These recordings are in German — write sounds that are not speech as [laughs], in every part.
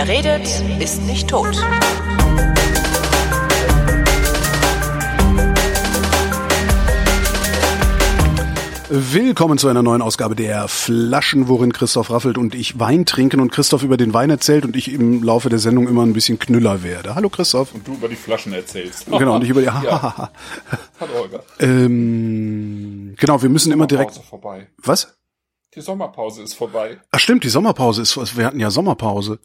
Wer redet, ist nicht tot. Willkommen zu einer neuen Ausgabe der Flaschen, worin Christoph Raffelt und ich Wein trinken und Christoph über den Wein erzählt und ich im Laufe der Sendung immer ein bisschen knüller werde. Hallo Christoph. Und du über die Flaschen erzählst. Genau, und ich über die. [laughs] ja. [laughs] Hallo Olga. Ähm, genau, wir müssen immer direkt. Vorbei. Was? Die Sommerpause ist vorbei. Ach stimmt, die Sommerpause ist. Wir hatten ja Sommerpause.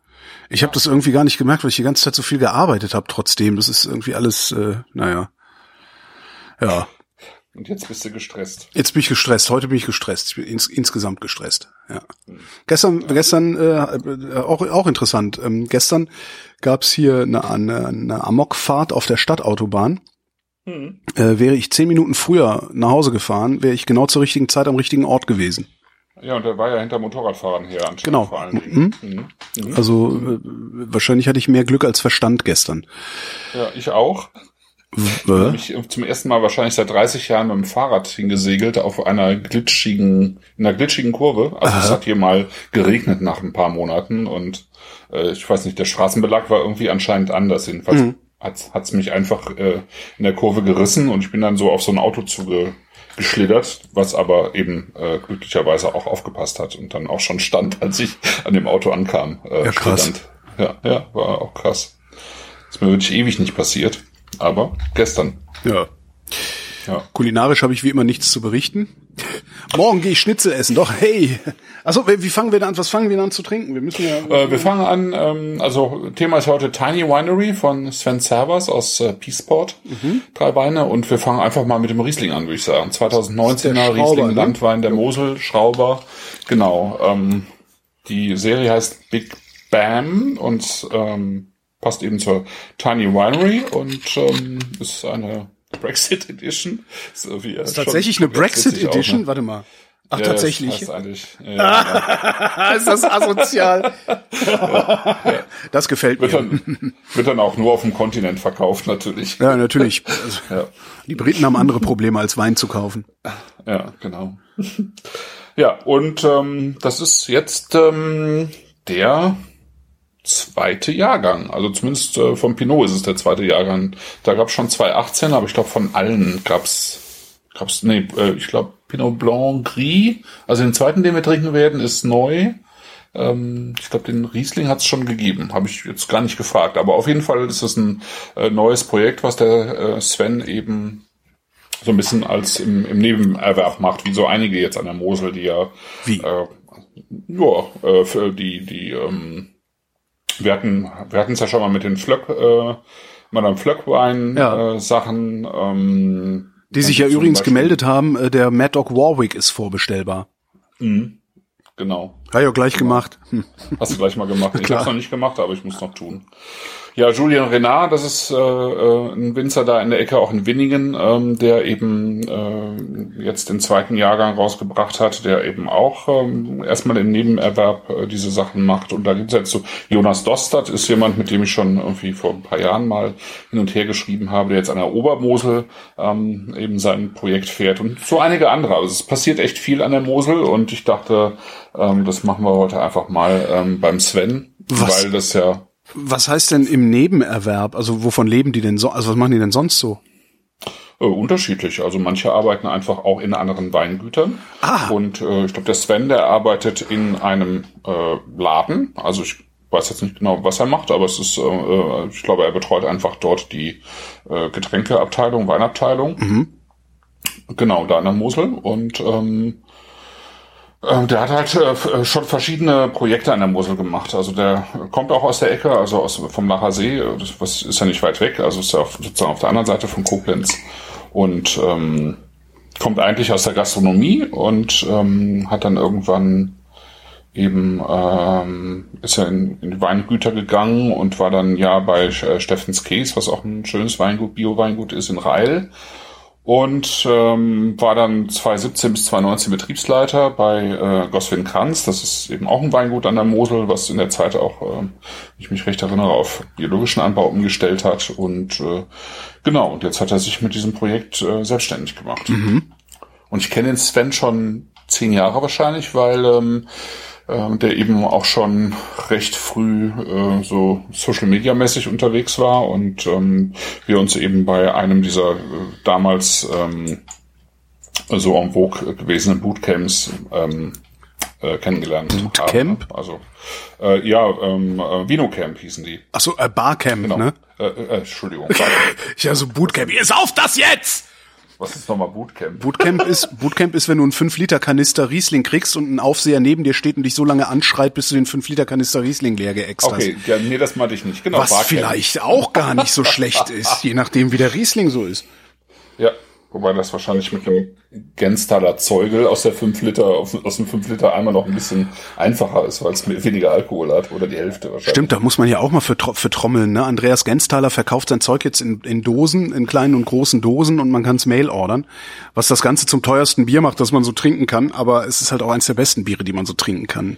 Ich habe das irgendwie gar nicht gemerkt, weil ich die ganze Zeit so viel gearbeitet habe. Trotzdem, das ist irgendwie alles. Äh, naja. Ja. Und jetzt bist du gestresst. Jetzt bin ich gestresst. Heute bin ich gestresst. Ich bin ins, insgesamt gestresst. Ja. Gestern, gestern äh, auch auch interessant. Ähm, gestern gab's hier eine, eine, eine Amokfahrt auf der Stadtautobahn. Hm. Äh, wäre ich zehn Minuten früher nach Hause gefahren, wäre ich genau zur richtigen Zeit am richtigen Ort gewesen. Ja, und der war ja hinter Motorradfahrern her anscheinend Genau. vor allen Dingen. Mhm. Mhm. Also äh, wahrscheinlich hatte ich mehr Glück als Verstand gestern. Ja, ich auch. Äh? Mich zum ersten Mal wahrscheinlich seit 30 Jahren mit dem Fahrrad hingesegelt auf einer glitschigen, in einer glitschigen Kurve. Also es hat hier mal geregnet nach ein paar Monaten und äh, ich weiß nicht, der Straßenbelag war irgendwie anscheinend anders. Jedenfalls Mhm. hat's hat's mich einfach äh, in der Kurve gerissen und ich bin dann so auf so ein Auto zuge geschlittert, was aber eben äh, glücklicherweise auch aufgepasst hat und dann auch schon stand, als ich an dem Auto ankam. Äh, Ja, krass. schlitternd. Ja, ja, war auch krass. Ist mir wirklich ewig nicht passiert, aber gestern. Ja. Ja. Kulinarisch habe ich wie immer nichts zu berichten. Morgen gehe ich Schnitzel essen. Doch, hey. Also, wie fangen wir denn an? Was fangen wir denn an zu trinken? Wir müssen ja. Äh, wir fangen an, ähm, also Thema ist heute Tiny Winery von Sven Servers aus äh, Peaceport. Drei Weine und wir fangen einfach mal mit dem Riesling an, würde ich sagen. 2019er Der Schrauber, Riesling ne? Landwein der Mosel, Schrauber. Genau. Ähm, die Serie heißt Big Bam und ähm, passt eben zur Tiny Winery und ähm, ist eine Brexit Edition. So wie, ist tatsächlich eine Brexit Edition? Warte mal. Ach, Ja, tatsächlich. Das heißt ja, ja. Ah, [laughs] ist das asozial. Das gefällt Wird mir. dann, wird dann auch nur auf dem Kontinent verkauft, natürlich. Ja, natürlich. [laughs] Also, die Briten haben andere Probleme als Wein zu kaufen. ja genau. Ja, und ähm, das ist jetzt ähm, der zweite Jahrgang. Also zumindest äh, vom Pinot ist es der zweite Jahrgang. Da gab es schon 2018, aber ich glaube von allen gab's gab's nee, äh, ich glaube Pinot Blanc Gris. Also den zweiten, den wir trinken werden, ist neu. Ähm, ich glaube, den Riesling hat es schon gegeben. Habe ich jetzt gar nicht gefragt. Aber auf jeden Fall ist es ein äh, neues Projekt, was der äh, Sven eben so ein bisschen als im, im Nebenerwerb macht, wie so einige jetzt an der Mosel, die ja Wie? äh, ja, äh, für die, die, ähm, wir hatten, wir hatten es ja schon mal mit den Flöck, äh, Madame Flöckwein Ja. äh, Sachen, ähm, Die sich ja übrigens Beispiel- gemeldet haben, äh, der Mad Dog Warwick ist vorbestellbar. Genau. Hat ja gleich gemacht. Hm. Hast du gleich mal gemacht. [laughs] Ich habe es noch nicht gemacht, aber ich muss noch tun. Ja, Julien Renard, das ist äh, äh, ein Winzer da in der Ecke, auch in Winningen, ähm, der eben äh, jetzt den zweiten Jahrgang rausgebracht hat, der eben auch ähm, erstmal im Nebenerwerb äh, diese Sachen macht. Und da gibt's jetzt so, Jonas Dostert ist jemand, mit dem ich schon irgendwie vor ein paar Jahren mal hin und her geschrieben habe, der jetzt an der Obermosel ähm, eben sein Projekt fährt. Und so einige andere. Also es passiert echt viel an der Mosel und ich dachte, ähm, das machen wir heute einfach mal ähm, beim Sven, Was? weil das ja Was heißt denn im Nebenerwerb? Also wovon leben die denn so? Also was machen die denn sonst so? Äh, unterschiedlich. Also manche arbeiten einfach auch in anderen Weingütern. Ah. Und äh, ich glaube, der Sven, der arbeitet in einem äh, Laden. Also ich weiß jetzt nicht genau, was er macht, aber es ist, äh, ich glaube, er betreut einfach dort die äh, Getränkeabteilung, Weinabteilung. Genau, da an der Mosel. Und ähm, der hat halt äh, äh, schon verschiedene Projekte an der Mosel gemacht. Also der kommt auch aus der Ecke, also aus, vom Lacher See. Das ist ja nicht weit weg, also ist ja auf, sozusagen auf der anderen Seite von Koblenz. Und ähm, kommt eigentlich aus der Gastronomie und ähm, hat dann irgendwann eben ähm, ist er in, in die Weingüter gegangen und war dann ja bei äh, Steffens Käs, was auch ein schönes Weingut, Bio-Weingut ist in Reil und ähm, war dann 2017 bis 2019 Betriebsleiter bei äh, Goswin Kranz. Das ist eben auch ein Weingut an der Mosel, was in der Zeit auch, wenn ich mich recht erinnere, auf biologischen Anbau umgestellt hat. Und äh, genau, und jetzt hat er sich mit diesem Projekt äh, selbstständig gemacht. Und ich kenne den Sven schon zehn Jahre wahrscheinlich, weil ähm, äh, der eben auch schon recht früh äh, so Social Media mäßig unterwegs war und ähm, wir uns eben bei einem dieser äh, damals ähm, so en vogue gewesenen Bootcamps ähm, äh, kennengelernt Bootcamp? haben. Also äh, ja, ähm, äh, Vinocamp hießen die. Ach so, äh, Barcamp, Genau. ne? Äh, äh, Entschuldigung. Barcamp. [laughs] Ja, so Bootcamp. Ihr sauft das jetzt! Was ist nochmal Bootcamp? Bootcamp ist, Bootcamp ist, wenn du einen 5-Liter-Kanister Riesling kriegst und ein Aufseher neben dir steht und dich so lange anschreit, bis du den 5-Liter-Kanister Riesling leer geäxt hast. Okay, ja, nee, das meinte ich nicht. Genau, Was Barcamp. vielleicht auch gar nicht so schlecht [laughs] ist, je nachdem, wie der Riesling so ist. Ja, wobei das wahrscheinlich mit einem Genstaler Zeugel aus der 5 Liter, aus, dem 5 Liter Eimer noch ein bisschen einfacher ist, weil es weniger Alkohol hat oder die Hälfte wahrscheinlich. Stimmt, da muss man ja auch mal für, für trommeln. Ne? Andreas Gensthaler verkauft sein Zeug jetzt in, in Dosen, in kleinen und großen Dosen und man kann es mail ordern. Was das Ganze zum teuersten Bier macht, das man so trinken kann, aber es ist halt auch eins der besten Biere, die man so trinken kann.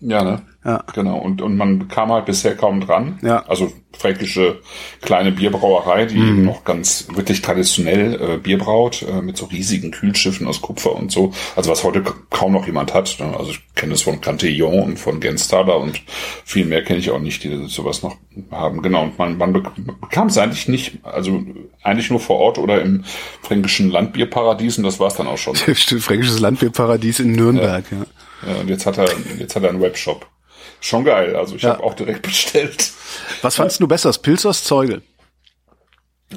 Ja, ne? Ja. Genau. Und, und man kam halt bisher kaum dran. Ja. Also fränkische kleine Bierbrauerei, die Mhm. noch ganz wirklich traditionell äh, Bier braut, äh, mit so riesigen Kühlschiffen aus Kupfer und so. Also was heute kaum noch jemand hat. Ne? Also ich kenne es von Cantillon und von Gensthaler und viel mehr kenne ich auch nicht, die sowas noch haben. Genau. Und man, man bek- bekam es eigentlich nicht, also eigentlich nur vor Ort oder im fränkischen Landbierparadies und das war es dann auch schon. [laughs] Fränkisches Landbierparadies in Nürnberg. Ja. Ja, und jetzt hat er, jetzt hat er einen Webshop. Schon geil. Also ich Ja. habe auch direkt [laughs] bestellt. Was fandst du besser, das Pilz oder Zeugel?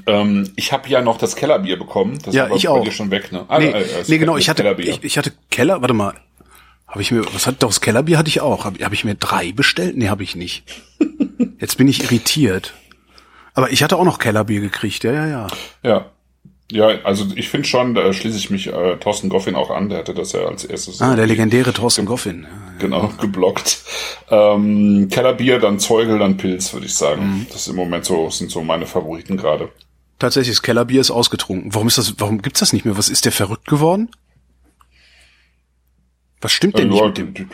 Ähm, ich habe ja noch das Kellerbier bekommen. Das Ja, aber ich bei auch. dir schon weg, ne? Ah, Nee, äh, das nee genau, ich hatte, Kellerbier. ich, ich hatte Keller, warte mal, habe ich mir, was hat doch das Kellerbier hatte ich auch. Habe hab ich mir drei bestellt? Nee, habe ich nicht. [laughs] Jetzt bin ich irritiert. Aber ich hatte auch noch Kellerbier gekriegt, ja, ja, ja. ja. Ja, also ich finde schon, da schließe ich mich äh, Thorsten Goffin auch an, der hatte das ja als erstes Ah, der legendäre Thorsten Goffin. Ja. genau [laughs] geblockt. Ähm, Kellerbier, dann Zeugel, dann Pilz, würde ich sagen. Mhm. Das ist im Moment so, sind so meine Favoriten gerade. Tatsächlich, das Kellerbier ist ausgetrunken. Warum ist das, warum gibt's das nicht mehr? Was ist der verrückt geworden? Was stimmt denn Äh, nicht ja, mit die, dem? die,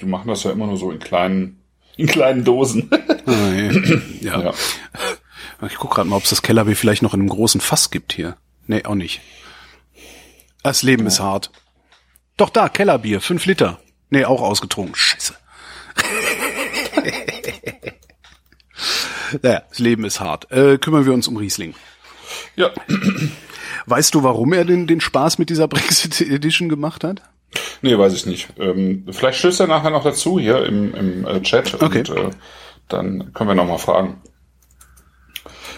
die machen das ja immer nur so in kleinen, in kleinen Dosen. Ah, ja. [laughs] ja. [laughs] Ich guck gerade mal, ob es das Kellerbier vielleicht noch in einem großen Fass gibt hier. Nee, auch nicht. Das Leben ist hart. Doch da, Kellerbier, fünf Liter. Nee, auch ausgetrunken. Scheiße. [laughs] naja, das Leben ist hart. Äh, kümmern wir uns um Riesling. ja. [clears throat] Weißt du, warum er den, den Spaß mit dieser Brexit Edition gemacht hat? Nee, weiß ich nicht. Ähm, vielleicht stößt er nachher noch dazu hier im, im äh, Chat Okay. und äh, dann können wir noch mal fragen.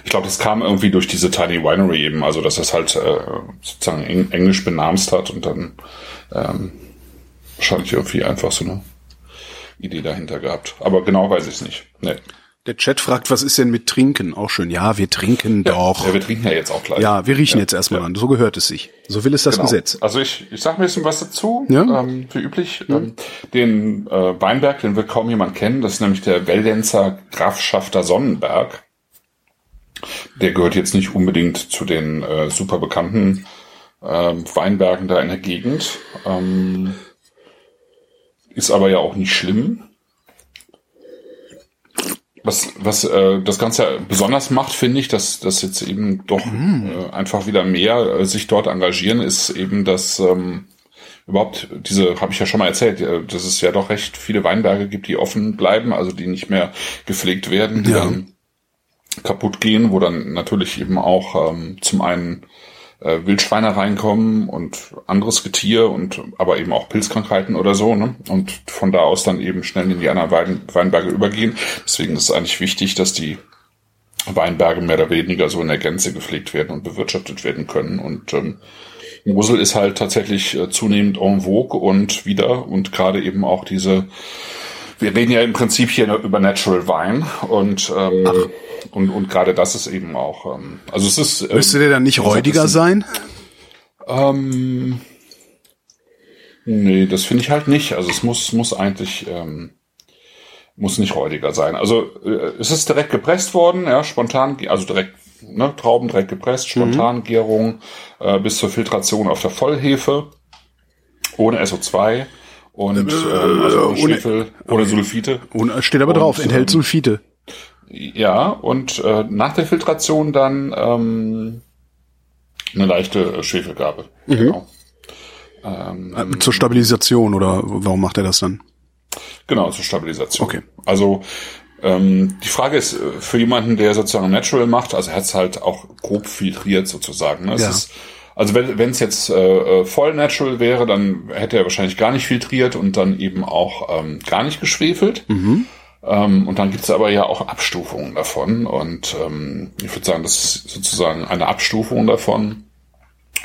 Ich glaube, das kam irgendwie durch diese Tiny Winery eben, also dass es halt äh, sozusagen eng, englisch benamst hat und dann ähm, wahrscheinlich irgendwie einfach so eine Idee dahinter gehabt. Aber genau weiß ich es nicht. Nee. Der Chat fragt, was ist denn mit Trinken? Auch schön. Ja, wir trinken doch. Ja, wir trinken ja jetzt auch gleich. Ja, wir riechen jetzt erstmal an. So gehört es sich. So will es das Genau. Gesetz. Also ich, ich sag ein bisschen was dazu, Ja. ähm, wie üblich. Ähm, den äh, Weinberg, den wird kaum jemand kennen, das ist nämlich der Wellenzer Grafschafter Sonnenberg. Der gehört jetzt nicht unbedingt zu den äh, super bekannten ähm, Weinbergen da in der Gegend. Ähm, ist aber ja auch nicht schlimm. Was, was äh, das Ganze besonders macht, finde ich, dass dass jetzt eben doch äh, einfach wieder mehr äh, sich dort engagieren, ist eben, dass ähm, überhaupt diese, habe ich ja schon mal erzählt, äh, dass es ja doch recht viele Weinberge gibt, die offen bleiben, also die nicht mehr gepflegt werden, die Ja. dann kaputt gehen, wo dann natürlich eben auch ähm, zum einen äh, Wildschweine reinkommen und anderes Getier und aber eben auch Pilzkrankheiten oder so, ne? Und von da aus dann eben schnell in die anderen Wein, Weinberge übergehen. Deswegen ist es eigentlich wichtig, dass die Weinberge mehr oder weniger so in der Gänze gepflegt werden und bewirtschaftet werden können. Und ähm, Mosel ist halt tatsächlich äh, zunehmend en vogue und wieder und gerade eben auch diese wir reden ja im Prinzip hier über Natural Wine und ähm, und, und gerade das ist eben auch ähm, also es ist ähm, Müsste der dann nicht räudiger sein? Ähm, nee, das finde ich halt nicht. Also es muss muss eigentlich ähm, muss nicht räudiger sein. Also äh, es ist direkt gepresst worden, ja, spontan, also direkt ne, Trauben direkt gepresst, spontan Gärung äh, bis zur Filtration auf der Vollhefe ohne SO2 und ähm, also ohne ohne- Schwefel, ohne Sulfite. Und äh, steht aber Und, drauf, enthält ähm, Sulfite. Ja, und äh, nach der Filtration dann ähm, eine leichte äh, Schwefelgabe. Genau. Ähm, Äh, Zur Stabilisation oder warum macht er das dann? Genau, zur Stabilisation. Okay. Also ähm, die Frage ist äh, für jemanden, der sozusagen Natural macht, also er hat es halt auch grob filtriert sozusagen. Ne? Es Ja. ist, also wenn es jetzt äh, äh, voll Natural wäre, dann hätte er wahrscheinlich gar nicht filtriert und dann eben auch ähm, gar nicht geschwefelt. Ähm, und dann gibt's aber ja auch Abstufungen davon. Und ähm, ich würde sagen, das ist sozusagen eine Abstufung davon.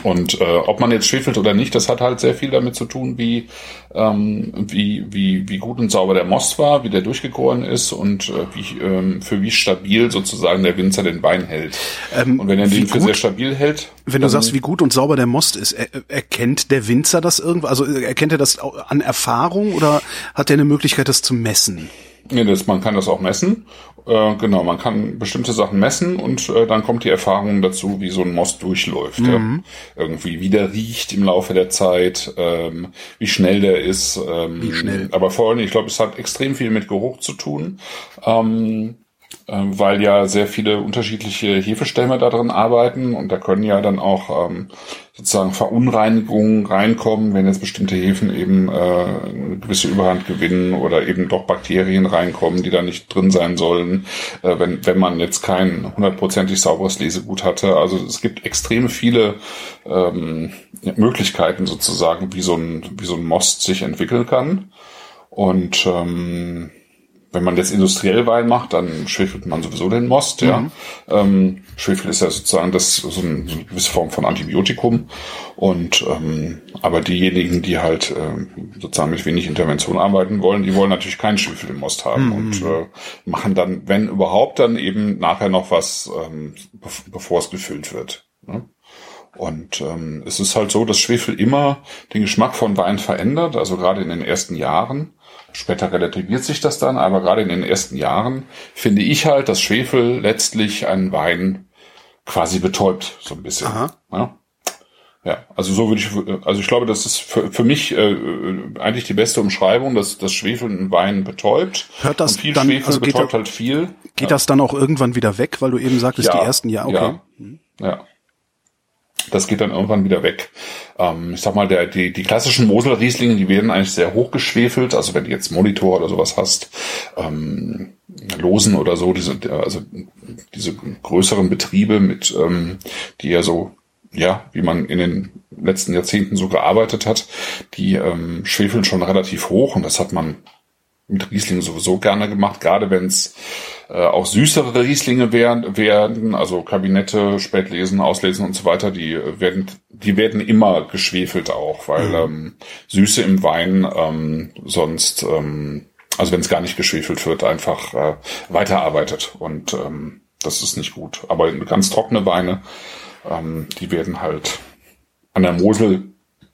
Und äh, ob man jetzt schwefelt oder nicht, das hat halt sehr viel damit zu tun, wie, ähm, wie, wie, wie gut und sauber der Most war, wie der durchgegoren ist und äh, wie, ähm, für wie stabil sozusagen der Winzer den Wein hält. Ähm, und wenn er den für gut- sehr stabil hält, Wenn du sagst, wie gut und sauber der Most ist, er, erkennt der Winzer das irgendwo? Also erkennt er das an Erfahrung oder hat er eine Möglichkeit, das zu messen? Nee, das, man kann das auch messen. Äh, genau, man kann bestimmte Sachen messen und äh, dann kommt die Erfahrung dazu, wie so ein Most durchläuft. Ja. Irgendwie, wie der riecht im Laufe der Zeit, ähm, wie schnell der ist. Ähm, Wie schnell. Aber vor allem, ich glaube, es hat extrem viel mit Geruch zu tun. Ähm, ähm, weil ja sehr viele unterschiedliche Hefestämme da drin arbeiten und da können ja dann auch ähm, sozusagen Verunreinigungen reinkommen, wenn jetzt bestimmte Hefen eben äh, eine gewisse Überhand gewinnen oder eben doch Bakterien reinkommen, die da nicht drin sein sollen, äh, wenn, wenn man jetzt kein hundertprozentig sauberes Lesegut hatte. Also es gibt extrem viele ähm, Möglichkeiten sozusagen, wie so ein, wie so ein Most sich entwickeln kann. Und ähm, wenn man jetzt industriell Wein macht, dann schwefelt man sowieso den Most, ja. Ähm, Schwefel ist ja sozusagen das so, ein, so eine gewisse Form von Antibiotikum. Und ähm, aber diejenigen, die halt ähm, sozusagen mit wenig Intervention arbeiten wollen, die wollen natürlich keinen Schwefel im Most haben und äh, machen dann, wenn überhaupt, dann eben nachher noch was, ähm, bev bevor es gefüllt wird. Ne? Und ähm, es ist halt so, dass Schwefel immer den Geschmack von Wein verändert, also gerade in den ersten Jahren. Später relativiert sich das dann, aber gerade in den ersten Jahren finde ich halt, dass Schwefel letztlich einen Wein quasi betäubt, so ein bisschen. Ja? Ja, also so würde ich, also ich glaube, das ist für, für mich äh, eigentlich die beste Umschreibung, dass das Schwefel einen Wein betäubt. Hört das Und viel dann- Schwefel also geht betäubt da- halt viel. Geht das dann auch irgendwann wieder weg, weil du eben sagtest, die ersten Jahre, okay. Ja. ja. Das geht dann irgendwann wieder weg. Ähm, ich sag mal, der, die, die klassischen Mosel-Rieslinge, die werden eigentlich sehr hoch geschwefelt. Also wenn du jetzt Monitor oder sowas hast, ähm, Losen oder so, diese, also diese größeren Betriebe mit, ähm, die ja so, ja, wie man in den letzten Jahrzehnten so gearbeitet hat, die ähm, schwefeln schon relativ hoch und das hat man mit Riesling sowieso gerne gemacht, gerade wenn es äh, auch süßere Rieslinge werden, werden, also Kabinette, Spätlesen, Auslesen und so weiter, die äh, werden, die werden immer geschwefelt auch, weil ähm, Süße im Wein ähm, sonst, ähm, also wenn es gar nicht geschwefelt wird, einfach äh, weiterarbeitet und ähm, das ist nicht gut. Aber ganz trockene Weine, ähm, die werden halt an der Mosel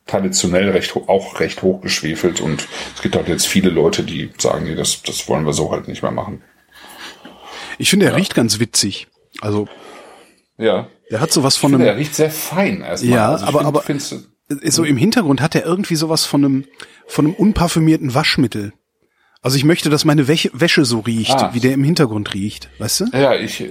traditionell recht auch recht hoch geschwefelt und es gibt halt jetzt viele Leute, die sagen, nee, das, das wollen wir so halt nicht mehr machen. Ich finde, er riecht ganz witzig. Also, Ja. er hat sowas von Ich finde, einem, er riecht sehr fein erstmal. Ja, Also aber- find- aber- find's- so im Hintergrund hat er irgendwie sowas von einem, von einem unparfümierten Waschmittel. Also ich möchte, dass meine Wäsche, Wäsche so riecht, Ah. wie der im Hintergrund riecht, weißt du? Ja, ich,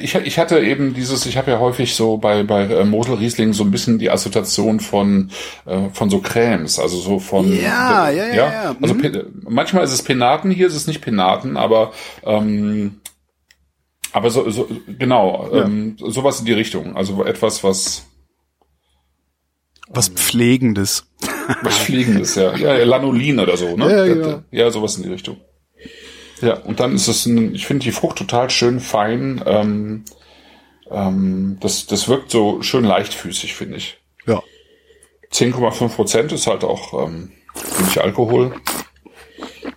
ich, ich hatte eben dieses, ich habe ja häufig so bei, bei äh, Mosel Riesling so ein bisschen die Assoziation von, äh, von so Cremes, also so von. Ja, ja, ja, ja. Also Mhm. Manchmal ist es Penaten, hier ist es nicht Penaten, aber, ähm, aber so, so genau, Ja. ähm, sowas in die Richtung. Also etwas, was, Was Pflegendes. Was Fliegendes, ja. Ja, Lanolin oder so, ne? Ja, Ja, genau. ja, sowas in die Richtung. Ja, und dann ist es ein, ich finde die Frucht total schön fein. Ähm, ähm, das, das wirkt so schön leichtfüßig, finde ich. Ja. 10,5 Prozent ist halt auch ähm, wenig Alkohol.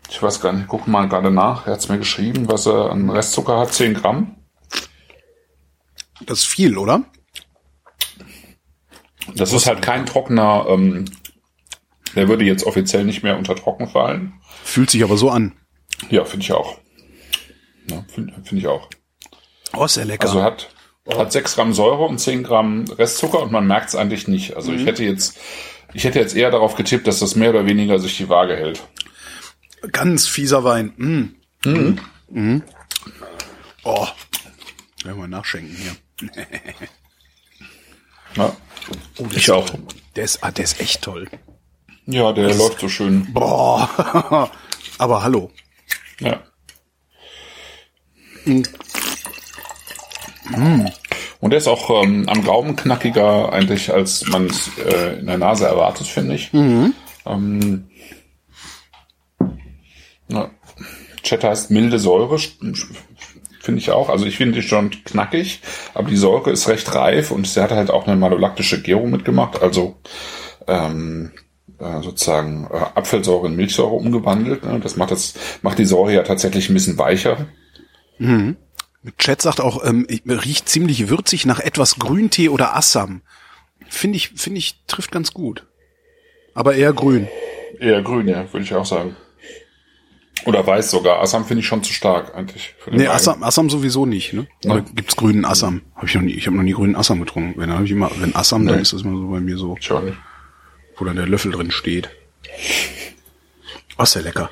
Ich weiß gar nicht, guck mal gerade nach. Er hat's mir geschrieben, was er an Restzucker hat, 10 Gramm. Das ist viel, oder? Das ist halt kein trockener, ähm, der würde jetzt offiziell nicht mehr unter trocken fallen. Fühlt sich aber so an. Ja, finde ich auch. Ja, finde find ich auch. Oh, ja lecker. Also hat, hat 6 Gramm Säure und 10 Gramm Restzucker und man merkt es eigentlich nicht. Also ich hätte jetzt, ich hätte jetzt eher darauf getippt, dass das mehr oder weniger sich die Waage hält. Ganz fieser Wein. Mm. Mhm. Mhm. Oh. Werden wir nachschenken hier. Ja. Oh, Ich ist, auch. Der ist, ah, der ist echt toll. Ja, der läuft so schön. Boah. [laughs] Aber hallo. Ja. Mhm. Und der ist auch ähm, am Gaumen knackiger eigentlich, als man es äh, in der Nase erwartet, finde ich. Ähm, ja. Cheddar heißt milde Säure, finde ich auch. Also ich finde die schon knackig, aber die Säure ist recht reif und sie hat halt auch eine malolaktische Gärung mitgemacht, also ähm, äh, sozusagen äh, Apfelsäure in Milchsäure umgewandelt. Ne? Das macht das macht die Säure ja tatsächlich ein bisschen weicher. Chat sagt auch, ähm, riecht ziemlich würzig nach etwas Grüntee oder Assam. Finde ich, finde ich, trifft ganz gut. Aber eher grün. Eher grün, ja, würde ich auch sagen. Oder weiß sogar. Assam finde ich schon zu stark eigentlich. Nee. Assam, Assam sowieso nicht, ne? Oder gibt's grünen Assam? Habe ich noch nie, ich habe noch nie grünen Assam getrunken. Wenn, dann hab ich immer, wenn Assam, dann Nee. ist das immer so bei mir so, Ich auch nicht. Wo dann der Löffel drin steht. Oh, ist ja lecker.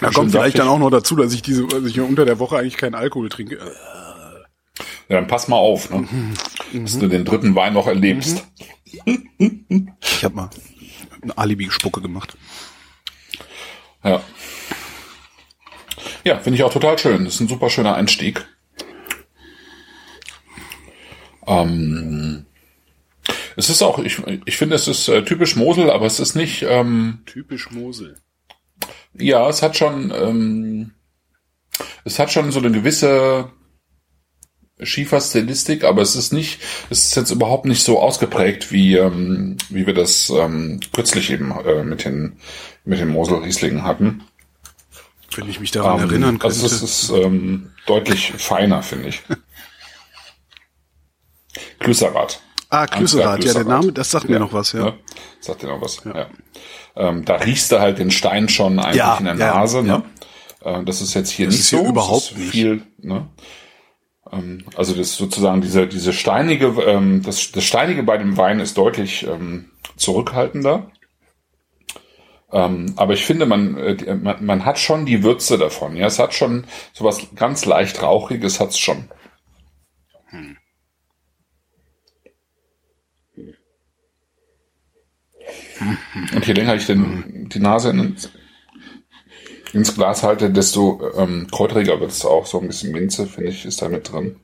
Da kommt vielleicht dann auch noch dazu, dass ich diese, dass ich unter der Woche eigentlich keinen Alkohol trinke. Ja, dann pass mal auf, ne? Mhm. Dass du den dritten Wein noch erlebst. Ich habe mal eine Alibi-Spucke gemacht. Ja. Ja, finde ich auch total schön. Das ist ein super schöner Einstieg. Ähm, es ist auch, ich, ich finde, es ist äh, typisch Mosel, aber es ist nicht, ähm, Typisch Mosel. ja, es hat schon, ähm, es hat schon so eine gewisse Schiefer-Stilistik, aber es ist nicht, es ist jetzt überhaupt nicht so ausgeprägt, wie, ähm, wie wir das ähm, kürzlich eben äh, mit den, mit den Mosel-Rieslingen hatten. Wenn ich mich daran Ähm, erinnern könnte. Also es ist ähm, deutlich feiner, finde ich. [laughs] Klüsserath. Ah, Klüsserath, ja, der. Name, das sagt mir noch was, ja. Ne? Sagt dir noch was, ja. Ähm, da riechst du halt den Stein schon eigentlich Ja, in der ja, Nase. Ne? Äh, das ist jetzt hier Das nicht ist hier so. überhaupt nicht. Viel, ne? ähm, also das ist sozusagen diese, diese steinige, ähm, das, das Steinige bei dem Wein ist deutlich ähm, zurückhaltender. Ähm, aber ich finde, man, äh, man, man hat schon die Würze davon. Ja, es hat schon sowas ganz leicht rauchiges, hat's schon. Und je länger ich den, die Nase in, ins Glas halte, desto ähm, kräuteriger wird es auch. So ein bisschen Minze, finde ich, ist da mit drin.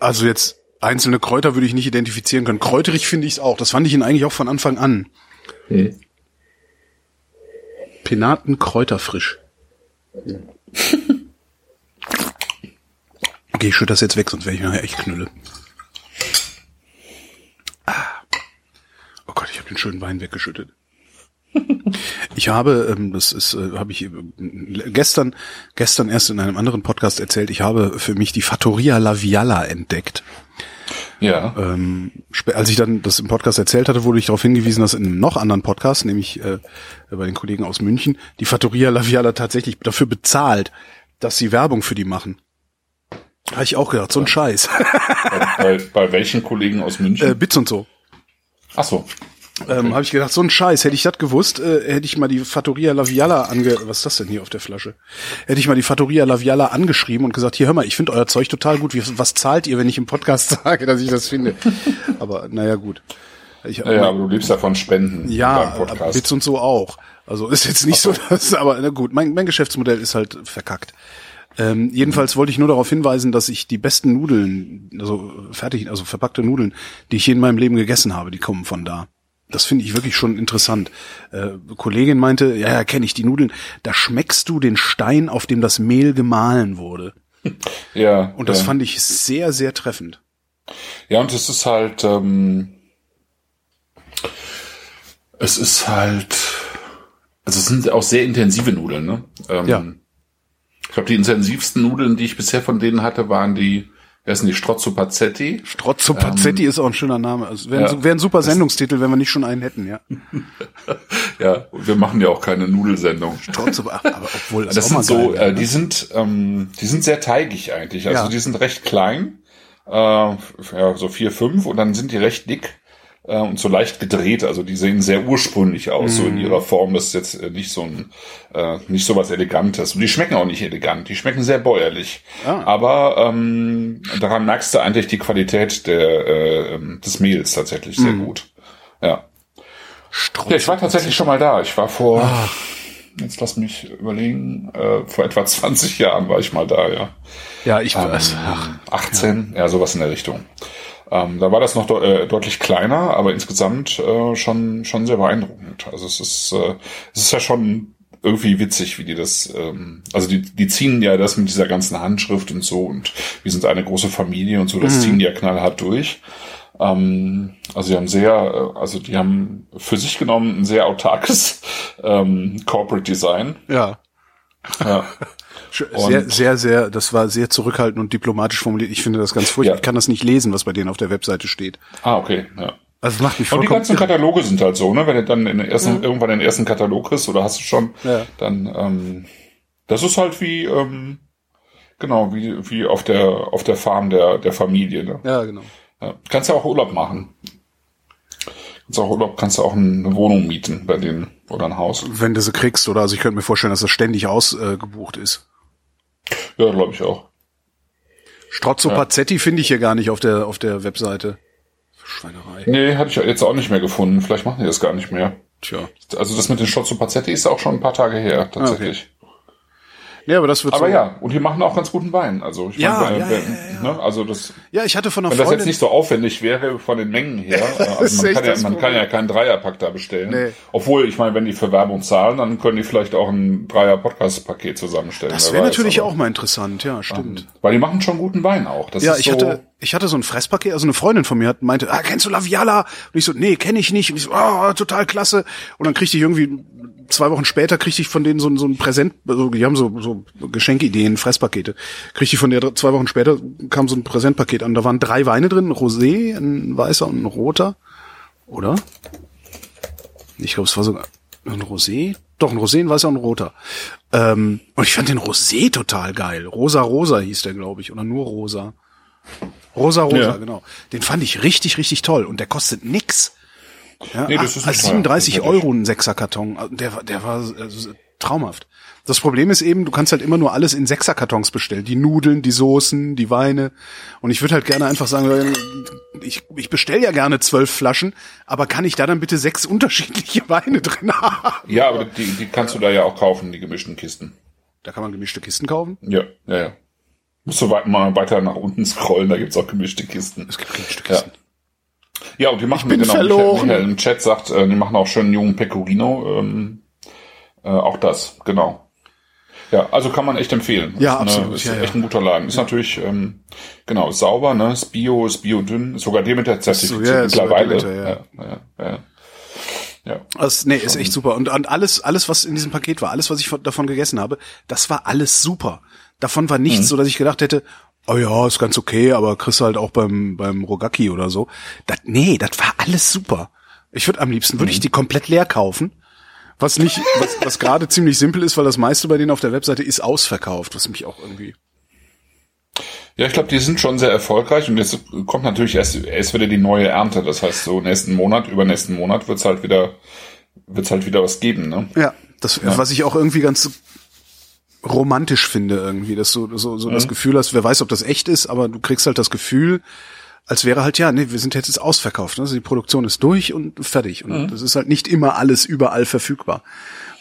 Also jetzt einzelne Kräuter würde ich nicht identifizieren können. Kräuterig finde ich es auch. Das fand ich ihn eigentlich auch von Anfang an. Hm. Penaten Kräuterfrisch. [laughs] Okay, ich schütte das jetzt weg, sonst werde ich nachher echt knülle. Ah. Oh Gott, ich habe den schönen Wein weggeschüttet. [laughs] Ich habe, ähm, das ist, äh, habe ich äh, gestern, gestern erst in einem anderen Podcast erzählt, ich habe für mich die Fattoria Laviala entdeckt. Ja. Ähm, als ich dann das im Podcast erzählt hatte, wurde ich darauf hingewiesen, dass in einem noch anderen Podcast, nämlich äh, bei den Kollegen aus München, die Fattoria Laviala tatsächlich dafür bezahlt, dass sie Werbung für die machen. Habe ich auch gedacht, so ein Scheiß. bei, bei welchen Kollegen aus München? äh, Bits und so. Ach so. Ähm, habe ich gedacht, so ein Scheiß. Hätte ich das gewusst, äh, hätte ich mal die Fattoria Laviala ange... Was ist das denn hier auf der Flasche? Hätte ich mal die Fattoria Laviala angeschrieben und gesagt, hier, hör mal, ich finde euer Zeug total gut. Wie, was zahlt ihr, wenn ich im Podcast [laughs] sage, dass ich das finde? [laughs] Aber naja, gut. Ich, Ja, ja, aber du lebst ja von Spenden Ja. Bits und so auch. Also ist jetzt nicht so, dass, aber na gut, mein, mein Geschäftsmodell ist halt verkackt. Ähm, jedenfalls wollte ich nur darauf hinweisen, dass ich die besten Nudeln, also fertig, also verpackte Nudeln, die ich je in meinem Leben gegessen habe, die kommen von da. Das finde ich wirklich schon interessant. Äh, Kollegin meinte, ja, ja, kenne ich die Nudeln. Da schmeckst du den Stein, auf dem das Mehl gemahlen wurde. [laughs] ja, Und das ja. fand ich sehr, sehr treffend. Ja, und es ist halt, ähm, es ist halt, also es sind auch sehr intensive Nudeln, ne? Ähm, Ja. Ich glaube, die intensivsten Nudeln, die ich bisher von denen hatte, waren die, wer sind die, Strozzo Pazzetti. Strozzo Pazzetti ist auch ein schöner Name. Also wäre ja. ein, wär ein super Sendungstitel, wenn wir nicht schon einen hätten, ja. [laughs] Ja, wir machen ja auch keine Nudelsendung. Strozzo, aber obwohl Das mal sind so, geil äh, die sind, ähm, die sind sehr teigig eigentlich. Also Ja. die sind recht klein, äh, ja, so vier, fünf, und dann sind die recht dick äh, und so leicht gedreht. Also die sehen sehr ursprünglich aus, so Mhm. in ihrer Form. Das ist jetzt äh, nicht so ein, äh, nicht so was Elegantes. Und die schmecken auch nicht elegant. Die schmecken sehr bäuerlich. Ah. Aber ähm, daran merkst du eigentlich die Qualität der, äh, ähm, des Mehls tatsächlich Mhm. sehr gut. Ja. Strotz Ja, ich war tatsächlich schon mal da. Ich war vor, jetzt lass mich überlegen, äh, vor etwa 20 Jahren war ich mal da, ja. Ja, ich Ähm, weiß. Ach, 18, ja. sowas in der Richtung. Ähm, da war das noch de äh, deutlich kleiner, aber insgesamt äh, schon schon sehr beeindruckend. Also es ist äh, es ist ja schon irgendwie witzig, wie die das, ähm, also die die ziehen ja das mit dieser ganzen Handschrift und so und wir sind eine große Familie und so, das ziehen die ja knallhart durch. Ähm, also die haben sehr, äh, also die haben für sich genommen ein sehr autarkes ähm, Corporate Design. ja. Ja. [laughs] Sehr, sehr, sehr, das war sehr zurückhaltend und diplomatisch formuliert. Ich finde das ganz furchtbar. Ja. Ich kann das nicht lesen, was bei denen auf der Webseite steht. Ah, okay, ja. Also macht mich Und die vollkommen ganzen irre. Kataloge sind halt so, ne? Wenn du dann in den ersten, irgendwann den ersten Katalog kriegst oder hast du schon, Ja. dann ähm, das ist halt wie ähm, genau wie wie auf der auf der Farm der der Familie. Ne? Ja, genau. Ja. Kannst ja auch Urlaub machen. Kannst auch Urlaub, kannst du auch eine Wohnung mieten bei denen oder ein Haus. Wenn du sie kriegst, oder also ich könnte mir vorstellen, dass das ständig ausgebucht äh, ist. Ja, glaube ich auch. Strozzo Ja. Pazzetti finde ich hier gar nicht auf der auf der Webseite. Schweinerei. Nee, hatte ich jetzt auch nicht mehr gefunden. Vielleicht machen die das gar nicht mehr. Tja. Also das mit den Schotzo Pazzetti ist auch schon ein paar Tage her, tatsächlich. Ja, aber das wird Aber so. ja, und die machen auch ganz guten Wein. Also ich Ja, meine, ja, wenn- ja, Ne, also das Ja, ich hatte von einer Wenn das Freundin. jetzt nicht so aufwendig wäre von den Mengen her, [laughs] äh, das also man, kann ja, das man kann ja keinen Dreierpack da bestellen. Nee. Obwohl, ich meine, wenn die für Werbung zahlen, dann können die vielleicht auch ein Dreier-Podcast-Paket zusammenstellen. das wäre natürlich aber- auch mal interessant, ja, stimmt. Weil die machen schon guten Wein auch. Das Ja, ich so, hatte, ich hatte so ein Fresspaket, also eine Freundin von mir hat, meinte, ah, kennst du Laviala? Und ich so, nee, kenne ich nicht. Und ich so, ah, total klasse. Und dann kriegte ich irgendwie, zwei Wochen später kriegte ich von denen so, ein- so ein Präsent, also die haben so, so Geschenkideen, Fresspakete. Kriegte ich von der zwei Wochen später kam so ein Präsentpaket an. Da waren drei Weine drin, ein Rosé, ein weißer und ein roter. Oder? Ich glaube, es war sogar ein Rosé. Doch, ein Rosé, ein weißer und ein roter. Ähm, und ich fand den Rosé total geil. Rosa Rosa hieß der, glaube ich. Oder nur Rosa. Rosa Rosa, Ja. genau. Den fand ich richtig, richtig toll. Und der kostet nix. Ja, Nee, das ist teuer, 37 tatsächlich. Euro ein Sechserkarton. Also Der, war- der war also, traumhaft. Das Problem ist eben, du kannst halt immer nur alles in Sechserkartons bestellen. Die Nudeln, die Soßen, die Weine. Und ich würde halt gerne einfach sagen, ich, ich bestelle ja gerne zwölf Flaschen, aber kann ich da dann bitte sechs [laughs] unterschiedliche Weine drin haben? Ja, aber die, die kannst du da ja auch kaufen, die gemischten Kisten. Da kann man gemischte Kisten kaufen. Ja, ja, ja. Musst du weit, mal weiter nach unten scrollen, da gibt's auch gemischte Kisten. Es gibt gemischte. Kisten. Ja, und die machen, bin genau, verloren. Michael im Chat sagt, äh, die machen auch schön jungen Pecorino, ähm, äh, auch das, genau. Ja, also kann man echt empfehlen. Ja, ist absolut, Eine, ist ja, ja. echt ein guter Laden. Ist natürlich, ähm, genau, ist sauber, ne, ist bio, ist biodünn, ist sogar Demeter zertifiziert ja, ist sogar mittlerweile. Demeter, ja. ja, ja, ja. ja. Das, nee, ist echt super. Und, und alles, alles, was in diesem Paket war, alles, was ich von, davon gegessen habe, das war alles super. Davon war Mhm. nichts so, dass ich gedacht hätte, oh ja, ist ganz okay, aber kriegst du halt auch beim, beim Rogaki oder so. Das, nee, das war alles super. Ich würde am liebsten, würde ich Mhm. die komplett leer kaufen. Was nicht, was, was gerade ziemlich simpel ist, weil das meiste bei denen auf der Webseite ist ausverkauft, was mich auch irgendwie. Ja, ich glaube, die sind schon sehr erfolgreich und jetzt kommt natürlich erst, erst wieder die neue Ernte. Das heißt, so nächsten Monat, übernächsten Monat wird's halt wieder, wird's halt wieder was geben, ne? Ja, das, was ich auch irgendwie ganz romantisch finde irgendwie, dass du so, so das Gefühl hast, wer weiß, ob das echt ist, aber du kriegst halt das Gefühl, als wäre halt, ja, nee, wir sind jetzt ausverkauft. Ne? Also die Produktion ist durch und fertig. Und das ist halt nicht immer alles überall verfügbar.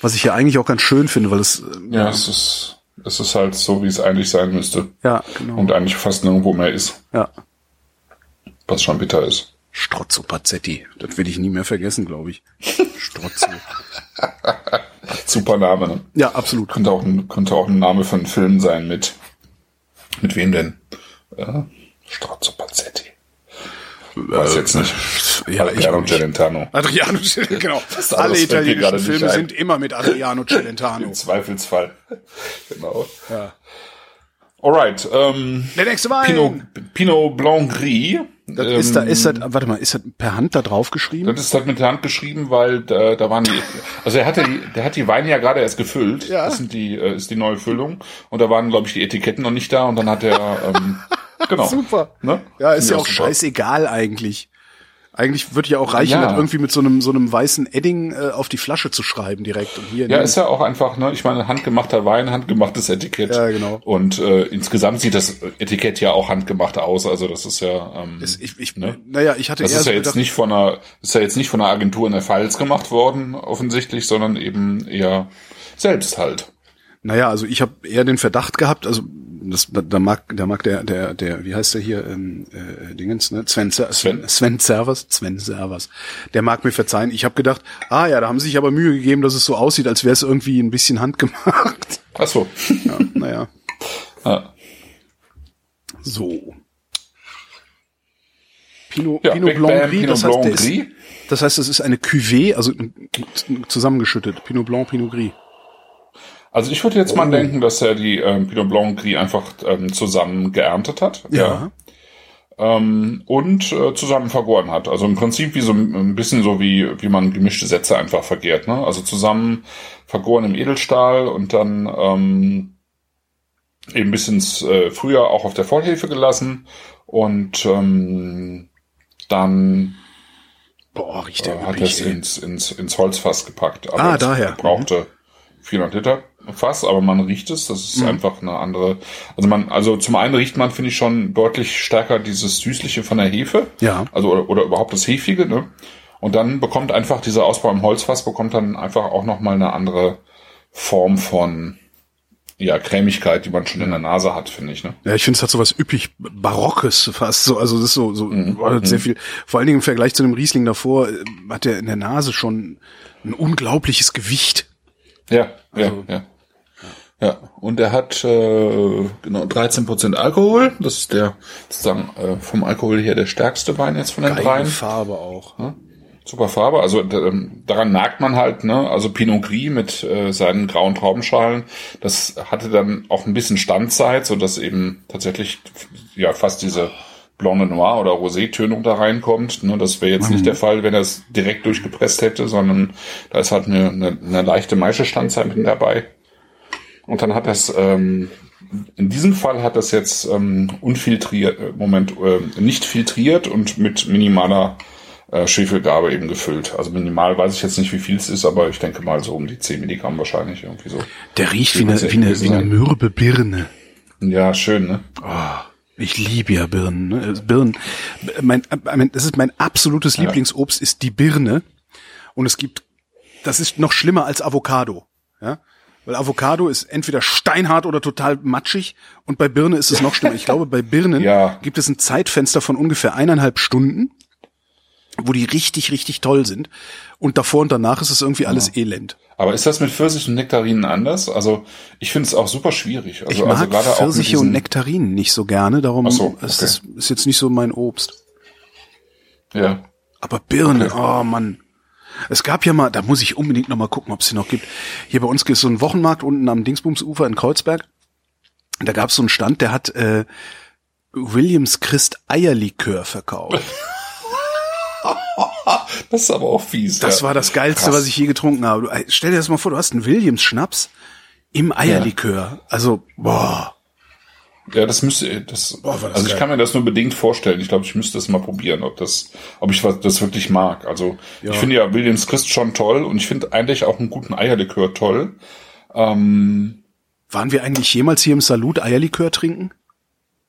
Was ich ja eigentlich auch ganz schön finde, weil es, äh, Ja, es ist, es ist halt so, wie es eigentlich sein müsste. ja, genau. Und eigentlich fast nirgendwo mehr ist, ja. was schon bitter ist. Strozzo Pazzetti. Das will ich nie mehr vergessen, glaube ich. [laughs] Strozzo. Super Name, ne? Ja, absolut. Könnte auch ein, könnte auch ein Name für einen Film sein mit, mit wem denn? Äh, Strozzo Pazzetti. Weiß jetzt nicht. Ja, ich Adriano nicht. Celentano. Adriano, genau. [laughs] Das Alle italienischen Filme sind immer mit Adriano Celentano. [laughs] Im Zweifelsfall. [laughs] genau. Ja. Alright, ähm, Der nächste Wein. Pinot, Pinot Blanc Gris. Das ähm, ist da, ist das, warte mal, ist das per Hand da drauf geschrieben? Das ist halt mit der Hand geschrieben, weil da, da waren die, also er hatte die, der hat die Weine ja gerade erst gefüllt. Ja. Das sind die, äh, ist die neue Füllung. Und da waren, glaube ich, die Etiketten noch nicht da und dann hat er, ähm, [laughs] genau. Super. Ne? Ja, ist ja auch super. scheißegal eigentlich. Eigentlich würde ja auch reichen, Ja. das irgendwie mit so einem so einem weißen Edding äh, auf die Flasche zu schreiben direkt. Und hier Ja, ist ja auch einfach, ne, ich meine, handgemachter Wein, handgemachtes Etikett. Ja, genau. Und äh, insgesamt sieht das Etikett ja auch handgemacht aus. Also das ist ja, ähm, ist, ich, ich, ne? naja, ich hatte das eher ist ja so jetzt gedacht, nicht von einer, ist ja jetzt nicht von einer Agentur in der Pfalz gemacht worden, offensichtlich, sondern eben eher selbst halt. Naja, also ich habe eher den Verdacht gehabt, also das, da, mag, da mag der, der, der, wie heißt der hier, ähm, äh, Dingens, ne? Sven, Sven, Sven Servers, Sven Servers. Der mag mir verzeihen. Ich habe gedacht, ah ja, da haben sie sich aber Mühe gegeben, dass es so aussieht, als wäre es irgendwie ein bisschen handgemacht. Ach so. Ja, naja, Ja. [laughs] so. Pinot, Ja, Pinot Blanc Bam, Gris, Pinot das heißt, Blanc ist, Gris. das heißt, es ist eine Cuvée, also zusammengeschüttet. Pinot Blanc, Pinot Gris. Also ich würde jetzt Oh. mal denken, dass er die ähm, Pinot Blanc Gris einfach ähm, zusammen geerntet hat. Ja. ähm, und äh, zusammen vergoren hat. Also im Prinzip wie so ein bisschen so wie wie man gemischte Sätze einfach vergärt. Ne? Also zusammen vergoren im Edelstahl und dann ähm, eben bis ins äh, Frühjahr auch auf der Vollhefe gelassen und ähm, dann Boah, riecht äh, der hat üppig, es ins, ins, ins Holzfass gepackt. Aber Ah, daher. brauchte 400 Liter Fass, aber man riecht es. Das ist Mhm. einfach eine andere. Also man, also zum einen riecht man finde ich schon deutlich stärker dieses süßliche von der Hefe. Ja. Also oder, oder überhaupt das hefige. Ne? Und dann bekommt einfach dieser Ausbau im Holzfass bekommt dann einfach auch noch mal eine andere Form von ja Cremigkeit, die man schon in der Nase hat, finde ich. Ne? Ja, ich finde, es hat so was üppig Barockes fast so. Also das ist so, so ist sehr viel. Vor allen Dingen im Vergleich zu dem Riesling davor äh, hat der in der Nase schon ein unglaubliches Gewicht. Ja, ja, Also- ja. Ja, und er hat äh, genau 13% Alkohol. Das ist der sozusagen äh, vom Alkohol her der stärkste Wein jetzt von den Geile dreien. Farbe auch. Super Farbe. Also ähm, daran merkt man halt, ne, also Pinot Gris mit äh, seinen grauen Traubenschalen, das hatte dann auch ein bisschen Standzeit, so dass eben tatsächlich ja fast diese Blonde Noir oder Rosé-Tönung da reinkommt. Ne, das wäre jetzt nicht der Fall, wenn er es direkt durchgepresst hätte, sondern da ist halt eine, eine, eine leichte Maischestandzeit mit dabei. Und dann hat das, ähm, in diesem Fall hat das jetzt ähm, unfiltriert, äh, Moment, äh, nicht filtriert und mit minimaler äh, Schwefelgabe eben gefüllt. Also minimal weiß ich jetzt nicht, wie viel es ist, aber ich denke mal so um die 10 Milligramm wahrscheinlich irgendwie so. Der riecht wie eine, wie eine, wie eine mürbe Birne. Ja, schön, ne? Ich liebe ja Birnen. Ne? Birnen. Mein, äh, mein, das ist mein absolutes Lieblingsobst ist die Birne. Und es gibt, das ist noch schlimmer als Avocado. Ja? Weil Avocado ist entweder steinhart oder total matschig. Und bei Birne ist es noch schlimmer. Ich glaube, bei Birnen [laughs] Ja. gibt es ein Zeitfenster von ungefähr eineinhalb Stunden, wo die richtig, richtig toll sind. Und davor und danach ist es irgendwie alles elend. Aber ist das mit Pfirsich und Nektarinen anders? Also ich finde es auch super schwierig. Also, Ich mag also gerade Pfirsiche und Nektarinen nicht so gerne, darum so, ist okay. das ist jetzt nicht so mein Obst. Ja. Aber Birne, oh Mann. Es gab ja mal, da muss ich unbedingt noch mal gucken, ob es sie noch gibt. Hier bei uns ist so ein Wochenmarkt unten am Dingsbumsufer in Kreuzberg. Da gab es so einen Stand, der hat äh, Williams Christ Eierlikör verkauft. [laughs] Das ist aber auch fies. Das ja. war das Geilste, Krass. was ich je getrunken habe. Du, stell dir das mal vor, du hast einen Williams Schnaps im Eierlikör. Also, boah. Ja, das müsste, das, Boah, das also ich geil. kann mir das nur bedingt vorstellen. Ich glaube, ich müsste das mal probieren, ob das, ob ich was, das wirklich mag. Also, ich finde ja Williams Christ schon toll und ich finde eigentlich auch einen guten Eierlikör toll. Ähm, Waren wir eigentlich jemals hier im Salut Eierlikör trinken?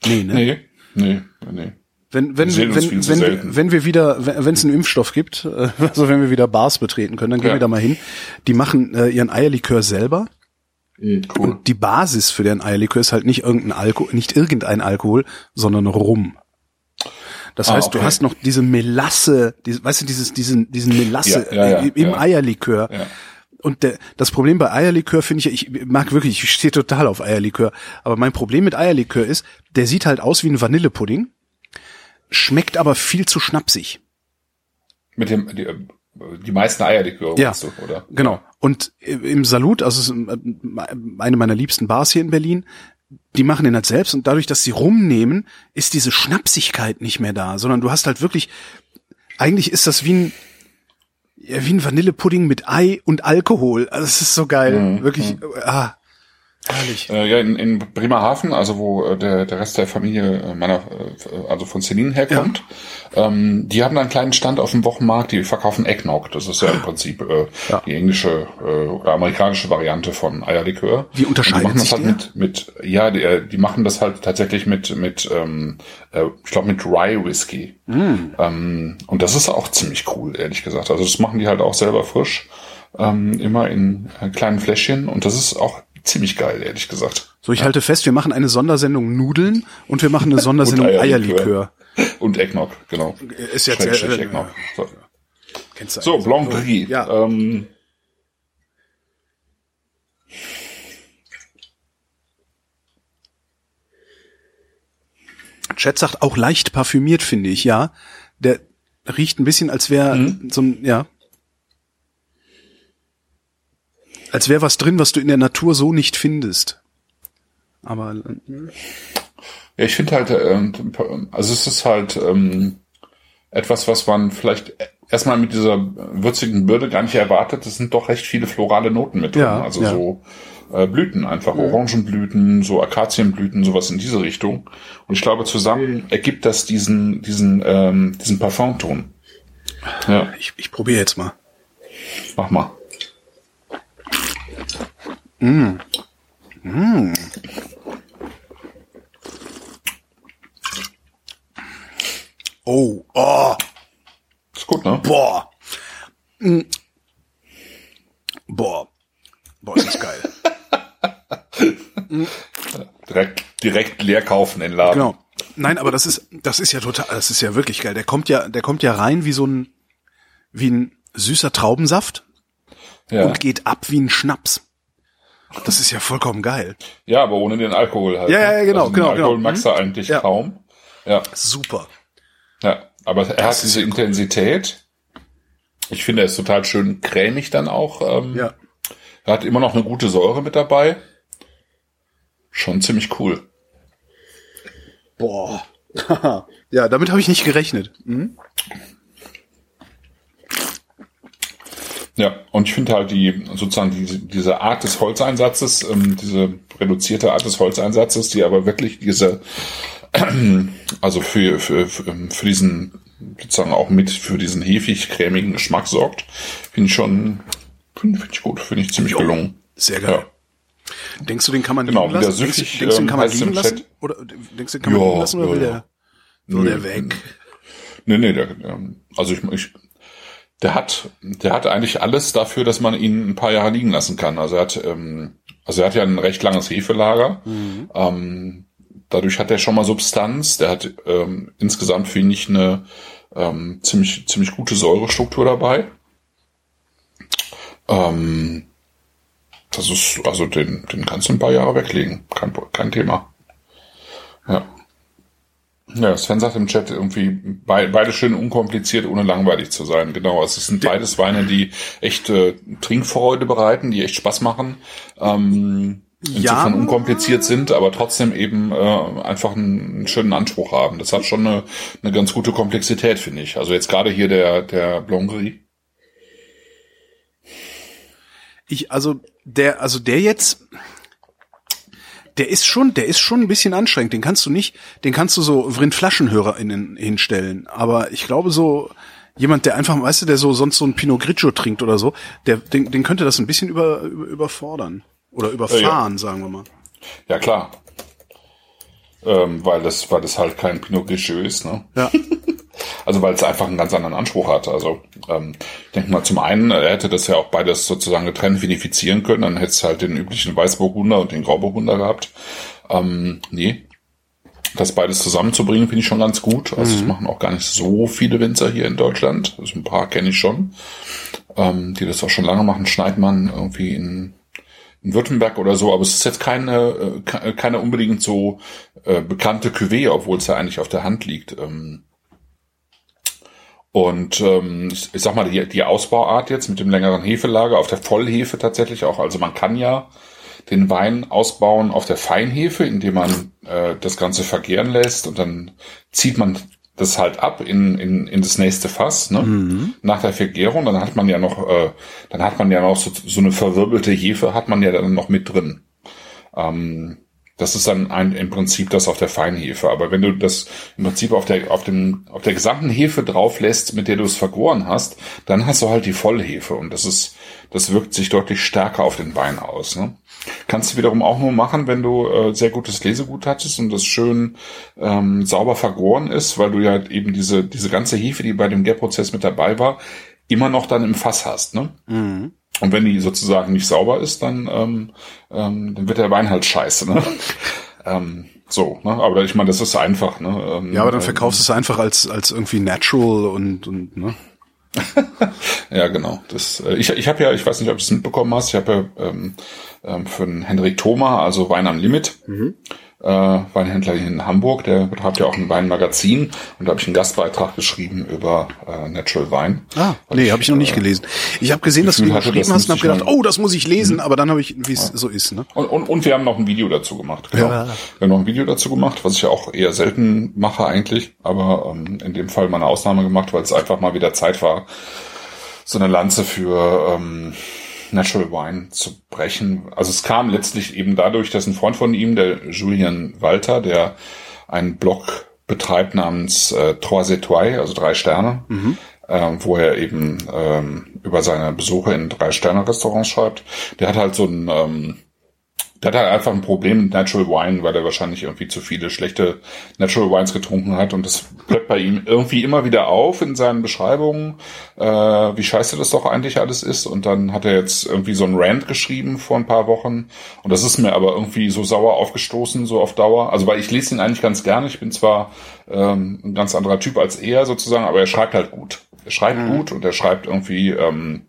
Nee, ne? nee, nee, nee. Wenn, wenn, Wir wenn, zu wenn, selten. wenn wir wieder, wenn es einen Impfstoff gibt, [laughs] also wenn wir wieder Bars betreten können, dann gehen Ja. wir da mal hin. Die machen äh, ihren Eierlikör selber. Cool. Und die Basis für deren Eierlikör ist halt nicht irgendein Alkohol, nicht irgendein Alkohol, sondern Rum. Das Ah, heißt, du okay. hast noch diese Melasse, diese, weißt du, dieses, diesen, diesen Melasse Ja, ja, ja, äh, im. Eierlikör. Und der, das Problem bei Eierlikör finde ich, ich mag wirklich, ich stehe total auf Eierlikör. Aber mein Problem mit Eierlikör ist, der sieht halt aus wie ein Vanillepudding, schmeckt aber viel zu schnapsig. Mit dem, die, die meisten Eierliköre, Ja, du, oder? genau. Und im Salut, also eine meiner liebsten Bars hier in Berlin, die machen den halt selbst und dadurch, dass sie rumnehmen, ist diese Schnapsigkeit nicht mehr da, sondern du hast halt wirklich, eigentlich ist das wie ein, ja, wie ein Vanillepudding mit Ei und Alkohol. Also es ist so geil, Mhm, wirklich, ah, Herrlich. Äh, ja, in, in Bremerhaven, also wo äh, der, der Rest der Familie äh, meiner, äh, also von Celine herkommt, ähm, die haben einen kleinen Stand auf dem Wochenmarkt, die verkaufen Eggnog. Das ist ja im Prinzip äh, Ja. die englische äh, oder amerikanische Variante von Eierlikör. Wie unterscheidet Und die machen das halt der? mit, mit, ja, die, äh, die machen das halt tatsächlich mit, mit ähm, äh, ich glaube mit Rye Whisky. Hm. Ähm, und das ist auch ziemlich cool, ehrlich gesagt. Also das machen die halt auch selber frisch, ähm, immer in äh, kleinen Fläschchen und das ist auch ziemlich geil, ehrlich gesagt. So, ich halte fest, wir machen eine Sondersendung Nudeln und wir machen eine [laughs] Sondersendung Und Eierlikör. Eierlikör. Und Eggnog, genau. Ist jetzt Schrägstrich äh, Eggnog. So, Kennst du so? Blanc Gris. Ja. Ähm, Chat sagt auch leicht parfümiert, finde ich, ja. Der riecht ein bisschen, als wäre Mhm. so ein, ja. Als wäre was drin, was du in der Natur so nicht findest. Aber äh, ja, ich finde halt, ähm, also es ist halt ähm, etwas, was man vielleicht erstmal mit dieser würzigen Bürde gar nicht erwartet. Es sind doch recht viele florale Noten mit drin. Ja, also ja. so äh, Blüten einfach, Orangenblüten, so Akazienblüten, sowas in diese Richtung. Und ich glaube, zusammen ergibt das diesen, diesen, ähm, diesen Parfumton. Ja, ich, ich probiere jetzt mal. mach mal. Oh, oh, Ist gut, ne? boah. Mm. Boah. Boah, ist das geil. [laughs] Direkt, direkt leer kaufen in den Laden. Genau. Nein, aber das ist, das ist ja total, das ist ja wirklich geil. Der kommt ja, der kommt ja rein wie so ein, wie ein süßer Traubensaft Ja. und geht ab wie ein Schnaps. Das ist ja vollkommen geil. ja, aber ohne den Alkohol halt. Ja, ja, ja, genau, also den genau, Alkohol genau. magst du eigentlich Ja. kaum. Ja, Super. ja. Aber er hat diese Intensität. Ich finde, er ist total schön cremig dann auch. Ähm, Ja. Er hat immer noch eine gute Säure mit dabei. Schon ziemlich cool. Boah. [laughs] ja, damit habe ich nicht gerechnet. Mhm. Ja, und ich finde halt die, sozusagen diese, diese Art des Holzeinsatzes, ähm, diese reduzierte Art des Holzeinsatzes, die aber wirklich diese, [clears throat] also für, für, für, ähm, für diesen, sozusagen auch mit für diesen hefig-cremigen Geschmack sorgt, finde ich schon, finde find ich gut, finde ich ziemlich Jo. gelungen. Sehr geil. Ja. Denkst du, den kann man Genau, liegen wieder lassen? Süffig, denkst du, den kann ähm, man im liegen lassen? Chat. Oder denkst du, den kann man Ja, liegen lassen oder will der, will der weg? Nee, nee, der, ähm, also ich, ich, der hat, der hat eigentlich alles dafür, dass man ihn ein paar Jahre liegen lassen kann. Also er hat, ähm, also er hat ja ein recht langes Hefelager. Ähm, dadurch hat er schon mal Substanz. Der hat ähm, insgesamt finde ich eine ähm, ziemlich ziemlich gute Säurestruktur dabei. Ähm, das ist also den den kannst du ein paar Jahre weglegen, kein kein Thema. Ja. Ja, Sven sagt im Chat irgendwie be beide schön unkompliziert, ohne langweilig zu sein. Genau, es sind beides Weine, die echt äh, Trinkfreude bereiten, die echt Spaß machen. Ähm, insofern Ja. unkompliziert sind, aber trotzdem eben äh, einfach einen, schönen Anspruch haben. Das hat schon eine, eine ganz gute Komplexität, finde ich. Also jetzt gerade hier der der Blanc Gris. Ich, also, der, also der jetzt, der ist schon, der ist schon ein bisschen anstrengend. Den kannst du nicht, den kannst du so Vrind-FlaschenhörerInnen hinstellen. Aber ich glaube so, jemand, der einfach, weißt du, der so sonst so ein Pinot Grigio trinkt oder so, der, den, den könnte das ein bisschen über, über, überfordern. Oder überfahren, sagen wir mal. Ja klar. Ähm, weil das, weil das halt kein Pinot Grigio ist, ne? Ja. [laughs] Also weil es einfach einen ganz anderen Anspruch hat. Also ähm, ich denke mal, zum einen, er hätte das ja auch beides sozusagen getrennt vinifizieren können, dann hätte es halt den üblichen Weißburgunder und den Grauburgunder gehabt. Ähm, nee. Das beides zusammenzubringen, finde ich schon ganz gut. Also das machen auch gar nicht so viele Winzer hier in Deutschland. Also ein paar kenne ich schon, ähm, die das auch schon lange machen. Schneidmann irgendwie in, in Württemberg oder so, aber es ist jetzt keine, äh, ke- keine unbedingt so äh, bekannte Cuvée, obwohl es ja eigentlich auf der Hand liegt. Ähm, und ähm, ich, sag mal, die, die Ausbauart jetzt mit dem längeren Hefelager auf der Vollhefe tatsächlich auch. Also man kann ja den Wein ausbauen auf der Feinhefe, indem man äh, das Ganze vergären lässt und dann zieht man das halt ab in, in, in das nächste Fass, ne? Nach der Vergärung, dann hat man ja noch, äh, dann hat man ja noch so, so eine verwirbelte Hefe, hat man ja dann noch mit drin. Ähm, das ist dann ein, im Prinzip das auf der Feinhefe. Aber wenn du das im Prinzip auf der, auf dem, auf der gesamten Hefe drauf lässt, mit der du es vergoren hast, dann hast du halt die Vollhefe. Und das ist, das wirkt sich deutlich stärker auf den Wein aus. Ne? Kannst du wiederum auch nur machen, wenn du äh, sehr gutes Lesegut hattest und das schön ähm, sauber vergoren ist, weil du ja eben diese, diese ganze Hefe, die bei dem Gärprozess mit dabei war, immer noch dann im Fass hast. Ne? Mhm. Und wenn die sozusagen nicht sauber ist, dann, ähm, ähm, dann wird der Wein halt scheiße. Ne? [laughs] ähm, so, ne? aber ich meine, das ist einfach. Ne? Ähm, ja, aber dann verkaufst du es einfach als als irgendwie natural und und ne. [laughs] ja, genau. Das, äh, ich ich habe ja, ich weiß nicht, ob du es mitbekommen hast, ich habe ja ähm, ähm, für den Henrik Thoma, also Wein am Limit, mhm Weinhändler hier in Hamburg, der betreibt ja auch ein Weinmagazin und da habe ich einen Gastbeitrag geschrieben über äh, Natural Wine. Ah, nee, habe ich noch nicht äh, gelesen. Ich habe gesehen, dass du ihn geschrieben hast und habe gedacht, oh, das muss ich lesen, mhm. aber dann habe ich, wie es ja. so ist. Ne? Und, und, und wir haben noch ein Video dazu gemacht. Genau. Ja. Wir haben noch ein Video dazu gemacht, was ich ja auch eher selten mache eigentlich, aber ähm, in dem Fall mal eine Ausnahme gemacht, weil es einfach mal wieder Zeit war, so eine Lanze für ähm, Natural Wine zu brechen. Also es kam letztlich eben dadurch, dass ein Freund von ihm, der Julian Walter, der einen Blog betreibt namens äh, Trois Étoiles, also drei Sterne, mhm. äh, wo er eben ähm, über seine Besuche in drei Sterne Restaurants schreibt. Der hat halt so ein ähm, der hat halt einfach ein Problem mit Natural Wine, weil er wahrscheinlich irgendwie zu viele schlechte Natural Wines getrunken hat und das plöppt bei ihm irgendwie immer wieder auf in seinen Beschreibungen, äh, wie scheiße das doch eigentlich alles ist und dann hat er jetzt irgendwie so ein Rant geschrieben vor ein paar Wochen und das ist mir aber irgendwie so sauer aufgestoßen, so auf Dauer. Also weil ich lese ihn eigentlich ganz gerne, ich bin zwar ähm, ein ganz anderer Typ als er sozusagen, aber er schreibt halt gut. Er schreibt mhm. gut und er schreibt irgendwie ähm,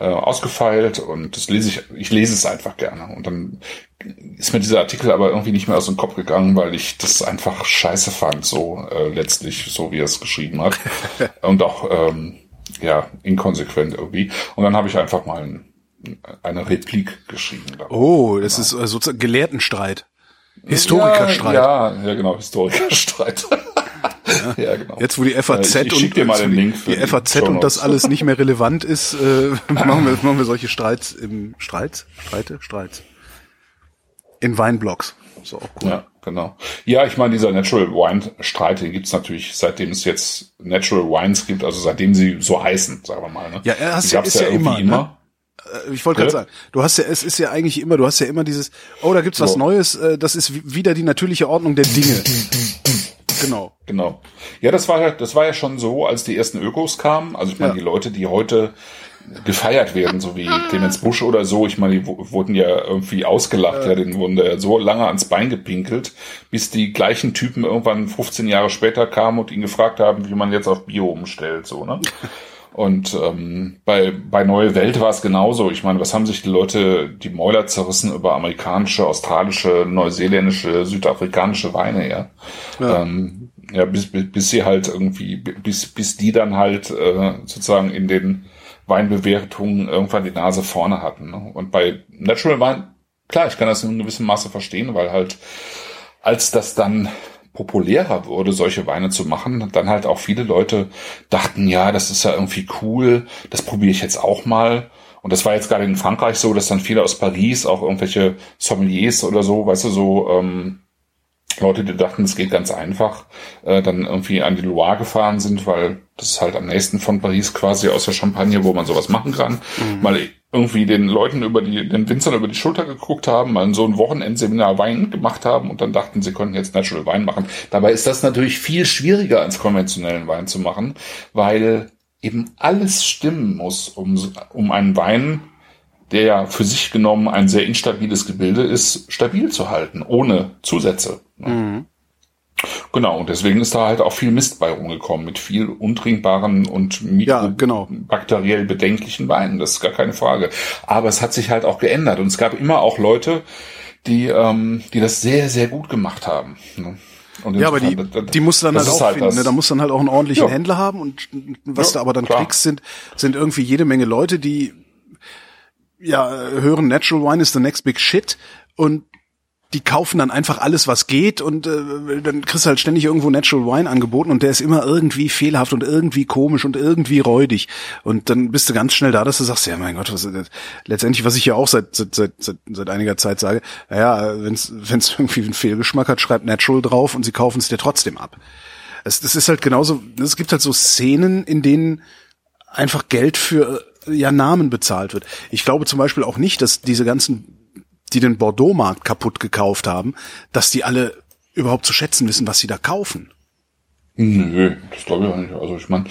äh, ausgefeilt und das lese ich, ich lese es einfach gerne. Und dann ist mir dieser Artikel aber irgendwie nicht mehr aus dem Kopf gegangen, weil ich das einfach scheiße fand, so äh, letztlich, so wie er es geschrieben hat. [laughs] und auch ähm, ja, inkonsequent irgendwie. Und dann habe ich einfach mal ein, eine Replik geschrieben. Darüber. Oh, das ist äh, sozusagen Gelehrtenstreit. Historikerstreit. Ja, ja, ja, genau, Historikerstreit. [laughs] ja, genau. Jetzt, wo die FAZ ich, ich und die, die FAZ und das alles nicht mehr relevant ist, äh, [laughs] machen, wir, machen wir solche Streits im Streits? Streite? Streits. In Weinblocks. So auch cool. Ja, genau. Ja, ich meine, dieser Natural Wine Streit, den gibt's natürlich, seitdem es jetzt Natural Wines gibt, also seitdem sie so heißen, sagen wir mal. Ne? Ja, er hast ist ja, ja immer. immer. Ne? Äh, ich wollte gerade sagen, du hast ja, es ist ja eigentlich immer, du hast ja immer dieses, oh, da gibt's was so. Neues, äh, das ist wieder die natürliche Ordnung der Dinge. [laughs] Genau. Genau. Ja, das war ja, das war ja schon so, als die ersten Ökos kamen. Also ich meine, ja. die Leute, die heute gefeiert werden, so wie Clemens Busch oder so. Ich meine, die wurden ja irgendwie ausgelacht, ja, denen wurden ja so lange ans Bein gepinkelt, bis die gleichen Typen irgendwann 15 Jahre später kamen und ihn gefragt haben, wie man jetzt auf Bio umstellt, so, ne? [laughs] Und ähm, bei, bei Neue Welt war es genauso. Ich meine, was haben sich die Leute die Mäuler zerrissen über amerikanische, australische, neuseeländische, südafrikanische Weine, ja? Ja, ähm, ja bis, bis, bis sie halt irgendwie, bis, bis die dann halt äh, sozusagen in den Weinbewertungen irgendwann die Nase vorne hatten. Ne? Und bei Natural Wein, klar, ich kann das in gewissem Maße verstehen, weil halt als das dann populärer wurde, solche Weine zu machen, dann halt auch viele Leute dachten, ja, das ist ja irgendwie cool, das probiere ich jetzt auch mal. Und das war jetzt gerade in Frankreich so, dass dann viele aus Paris, auch irgendwelche Sommeliers oder so, weißt du, so ähm, Leute, die dachten, es geht ganz einfach, äh, dann irgendwie an die Loire gefahren sind, weil das ist halt am nächsten von Paris quasi aus der Champagne, wo man sowas machen kann. Mhm. Mal irgendwie den Leuten über die, den Winzern über die Schulter geguckt haben, mal so ein Wochenendseminar Wein gemacht haben und dann dachten, sie könnten jetzt Natural Wein machen. Dabei ist das natürlich viel schwieriger als konventionellen Wein zu machen, weil eben alles stimmen muss, um, um einen Wein, der ja für sich genommen ein sehr instabiles Gebilde ist, stabil zu halten, ohne Zusätze. Mhm. Genau, und deswegen ist da halt auch viel Mist bei rumgekommen, mit viel untrinkbaren und mikrobakteriell ja, genau. bedenklichen Weinen, das ist gar keine Frage. Aber es hat sich halt auch geändert und es gab immer auch Leute, die, ähm, die das sehr, sehr gut gemacht haben. Ne? ja, aber die, die musst du dann halt auch halt finden. Ne? Da musst du dann halt auch einen ordentlichen ja. Händler haben und was ja, du aber dann klar. kriegst, sind, sind irgendwie jede Menge Leute, die ja hören Natural Wine is the next big shit und die kaufen dann einfach alles, was geht und äh, dann kriegst du halt ständig irgendwo Natural Wine angeboten und der ist immer irgendwie fehlerhaft und irgendwie komisch und irgendwie räudig und dann bist du ganz schnell da, dass du sagst, ja mein Gott, was ist letztendlich, was ich ja auch seit seit seit, seit, seit einiger Zeit sage, naja, wenn es [laughs] irgendwie einen Fehlgeschmack hat, schreibt Natural drauf und sie kaufen es dir trotzdem ab. Es, das ist halt genauso, es gibt halt so Szenen, in denen einfach Geld für ja Namen bezahlt wird. Ich glaube zum Beispiel auch nicht, dass diese ganzen die den Bordeaux-Markt kaputt gekauft haben, dass die alle überhaupt zu schätzen wissen, was sie da kaufen. Nö, das glaube ich auch nicht. Also ich meine,